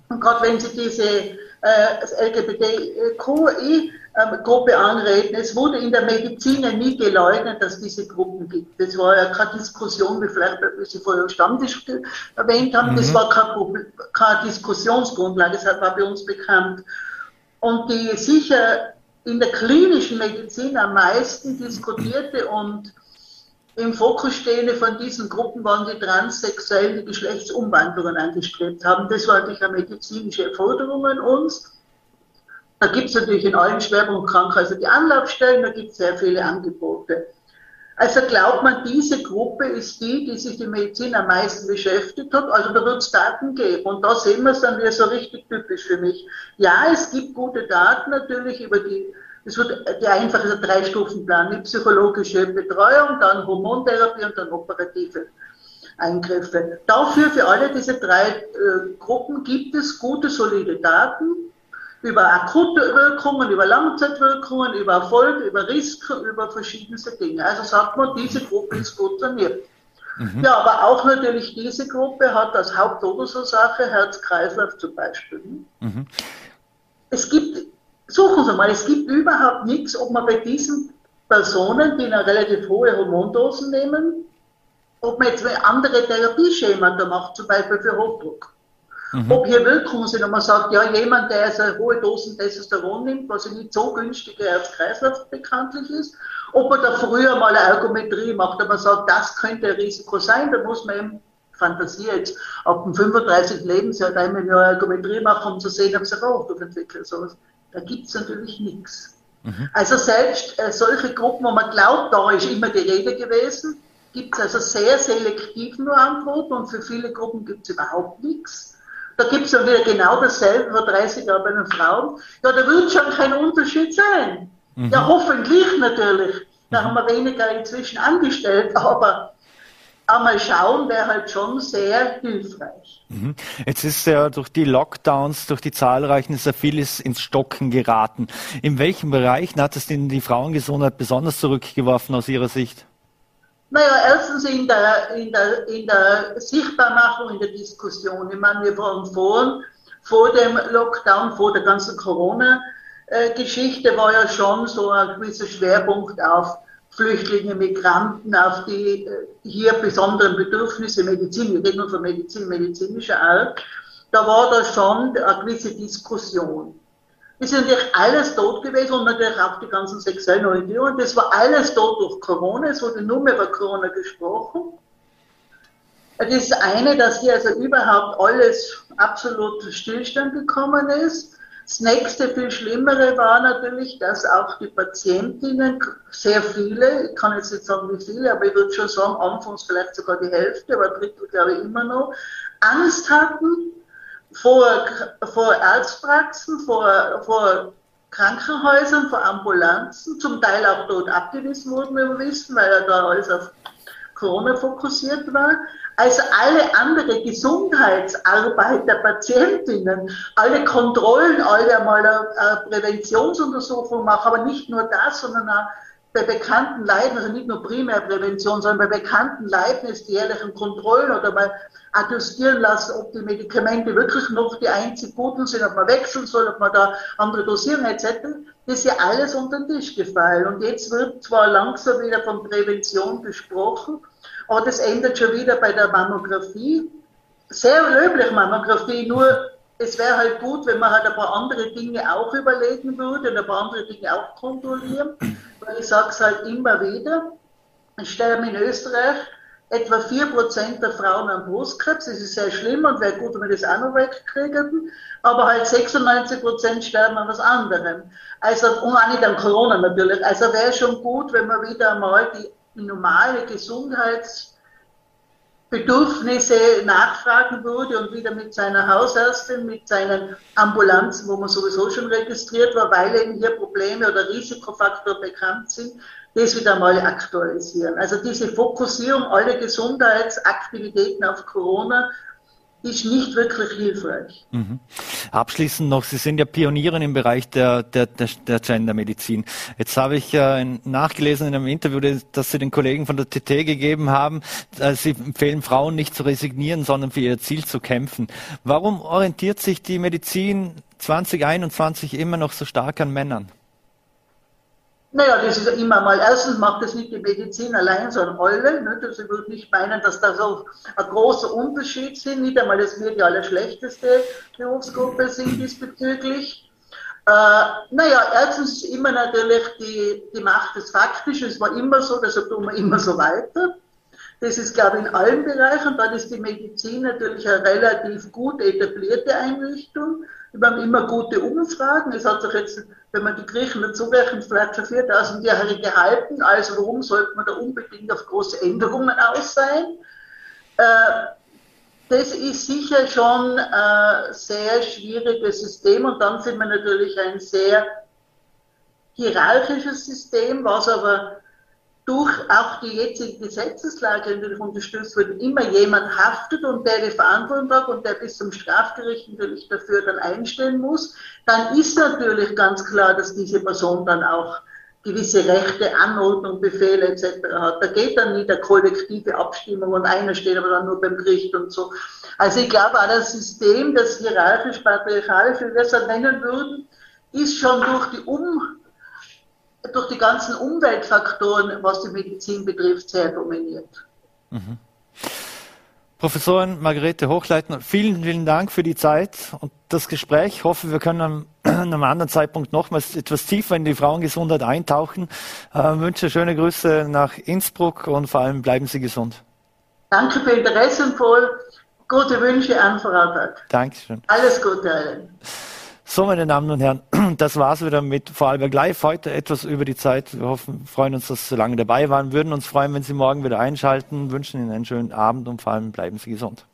Und gerade wenn Sie diese äh, LGBTQI-Gruppe ähm, anreden, es wurde in der Medizin ja nie geleugnet, dass diese Gruppen gibt. Das war ja keine Diskussion, wie vielleicht wie Sie vorher Stammtisch erwähnt haben, mhm. das war keine, keine Diskussionsgrundlage, das war bei uns bekannt. Und die sicher in der klinischen Medizin am meisten diskutierte und im Fokus stehende von diesen Gruppen waren die Transsexuellen, die Geschlechtsumwandlungen angestrebt haben. Das war natürlich eine medizinische Forderung an uns. Da gibt es natürlich in allen Schwerpunktkrankenhäusern die Anlaufstellen, da gibt es sehr viele Angebote. Also glaubt man, diese Gruppe ist die, die sich die Medizin am meisten beschäftigt hat. Also da wird es Daten geben. Und da sehen wir es dann wieder so richtig typisch für mich. Ja, es gibt gute Daten natürlich über die, es wird der einfache Drei-Stufen-Plan, die psychologische Betreuung, dann Hormontherapie und dann operative Eingriffe. Dafür, für alle diese drei äh, Gruppen gibt es gute, solide Daten über akute Wirkungen, über Langzeitwirkungen, über Erfolg, über Risiken, über verschiedenste Dinge. Also sagt man, diese Gruppe ist gut saniert. Mhm. Ja, aber auch natürlich diese Gruppe hat als Haupttodesursache Herz-Kreislauf zum Beispiel. Mhm. Es gibt, suchen Sie mal, es gibt überhaupt nichts, ob man bei diesen Personen, die eine relativ hohe Hormondosen nehmen, ob man jetzt andere Therapieschemata macht, zum Beispiel für Hochdruck. Mhm. Ob hier und man sagt, ja, jemand, der so hohe Dosen Testosteron nimmt, was ja nicht so günstig als Kreislauf bekanntlich ist, ob man da früher mal eine Ergometrie macht, man sagt, das könnte ein Risiko sein, da muss man eben Fantasie jetzt ab dem 35. Lebensjahr einmal eine Ergometrie machen, um zu sehen, ob sich ein Hochdruck entwickelt. Sowas. Da gibt es natürlich nichts. Mhm. Also selbst äh, solche Gruppen, wo man glaubt, da ist immer die Rede gewesen, gibt es also sehr selektiv nur Antworten und für viele Gruppen gibt es überhaupt nichts. Da gibt es ja wieder genau dasselbe vor 30 Jahren bei den Frauen. Ja, da wird schon kein Unterschied sein. Mhm. Ja, hoffentlich natürlich. Da mhm. haben wir weniger inzwischen angestellt, aber einmal schauen wäre halt schon sehr hilfreich. Mhm. Jetzt ist ja durch die Lockdowns, durch die zahlreichen, sehr vieles ins Stocken geraten. In welchen Bereichen hat es denn die Frauengesundheit besonders zurückgeworfen aus Ihrer Sicht? Naja, erstens in der, in, der, in der Sichtbarmachung, in der Diskussion. Ich meine, wir waren vor, vor dem Lockdown, vor der ganzen Corona-Geschichte, war ja schon so ein gewisser Schwerpunkt auf Flüchtlinge, Migranten, auf die äh, hier besonderen Bedürfnisse Medizin, wir reden nur von Medizin, medizinischer Art. Da war da schon eine gewisse Diskussion ist natürlich alles tot gewesen und natürlich auch die ganzen sexuellen Orientierungen. Das war alles tot durch Corona. Es wurde nur mehr über Corona gesprochen. Das ist eine, dass hier also überhaupt alles absolut Stillstand gekommen ist. Das nächste, viel Schlimmere war natürlich, dass auch die Patientinnen, sehr viele, ich kann jetzt nicht sagen wie viele, aber ich würde schon sagen, anfangs vielleicht sogar die Hälfte, aber Drittel glaube ich immer noch, Angst hatten, vor, vor Arztpraxen, vor, vor Krankenhäusern, vor Ambulanzen, zum Teil auch dort abgewiesen wurden, wir wissen, weil er da alles auf Corona fokussiert war. Also alle andere Gesundheitsarbeit der Patientinnen, alle Kontrollen, alle einmal eine Präventionsuntersuchung machen, aber nicht nur das, sondern auch bei bekannten Leiden, also nicht nur Primärprävention, sondern bei bekannten Leiden ist die jährlichen Kontrollen oder mal adjustieren lassen, ob die Medikamente wirklich noch die einzig guten sind, ob man wechseln soll, ob man da andere dosieren etc. Das ist ja alles unter den Tisch gefallen. Und jetzt wird zwar langsam wieder von Prävention gesprochen, aber das endet schon wieder bei der Mammographie. Sehr löblich Mammographie, nur es wäre halt gut, wenn man halt ein paar andere Dinge auch überlegen würde und ein paar andere Dinge auch kontrollieren, weil ich sage es halt immer wieder, ich sterben in Österreich etwa 4% der Frauen an Brustkrebs, das ist sehr schlimm und wäre gut, wenn wir das auch noch wegkriegen, aber halt 96% sterben an was anderem. Also, und auch nicht an Corona natürlich. Also wäre schon gut, wenn man wieder einmal die normale Gesundheits- Bedürfnisse nachfragen würde und wieder mit seiner Hausärztin, mit seinen Ambulanzen, wo man sowieso schon registriert war, weil eben hier Probleme oder Risikofaktoren bekannt sind, das wieder mal aktualisieren. Also diese Fokussierung aller Gesundheitsaktivitäten auf Corona ist nicht wirklich hilfreich. Mhm. Abschließend noch, Sie sind ja Pionierin im Bereich der, der, der, der Gendermedizin. Jetzt habe ich äh, nachgelesen in einem Interview, das Sie den Kollegen von der TT gegeben haben. Äh, Sie empfehlen Frauen nicht zu resignieren, sondern für ihr Ziel zu kämpfen. Warum orientiert sich die Medizin 2021 immer noch so stark an Männern? Naja, das ist immer mal, erstens macht das nicht die Medizin allein, sondern alle. Ne? Also ich würde nicht meinen, dass da so ein großer Unterschied sind, nicht einmal, dass wir die allerschlechteste Berufsgruppe sind diesbezüglich. Äh, naja, erstens ist immer natürlich die, die Macht des Faktischen, es war immer so, deshalb tun wir immer so weiter. Das ist, glaube ich, in allen Bereichen. Dann ist die Medizin natürlich eine relativ gut etablierte Einrichtung. Wir haben immer gute Umfragen. Es hat sich jetzt, wenn man die Griechen dazurechnet, vielleicht schon 4000 Jahre gehalten. Also warum sollte man da unbedingt auf große Änderungen aus sein? Äh, das ist sicher schon ein sehr schwieriges System und dann sind wir natürlich ein sehr hierarchisches System, was aber durch auch die jetzige Gesetzeslage natürlich unterstützt wird, immer jemand haftet und der die Verantwortung hat und der bis zum Strafgericht natürlich dafür dann einstellen muss, dann ist natürlich ganz klar, dass diese Person dann auch gewisse Rechte, Anordnung, Befehle etc. hat. Da geht dann eine kollektive Abstimmung und einer steht aber dann nur beim Gericht und so. Also ich glaube auch das System, das hierarchisch-patriarchalisch, wie wir es nennen würden, ist schon durch die um durch die ganzen Umweltfaktoren, was die Medizin betrifft, sehr dominiert. Mhm. Professorin Margarete Hochleitner, vielen, vielen Dank für die Zeit und das Gespräch. Ich hoffe, wir können an einem anderen Zeitpunkt nochmals etwas tiefer in die Frauengesundheit eintauchen. Ich äh, wünsche schöne Grüße nach Innsbruck und vor allem bleiben Sie gesund. Danke für Interesse und voll gute Wünsche an Frau. Dankeschön. Alles Gute allen. So, meine Damen und Herren, das war's wieder mit Vorarlberg Live. Heute etwas über die Zeit. Wir hoffen, freuen uns, dass Sie so lange dabei waren. Würden uns freuen, wenn Sie morgen wieder einschalten. Wünschen Ihnen einen schönen Abend und vor allem bleiben Sie gesund.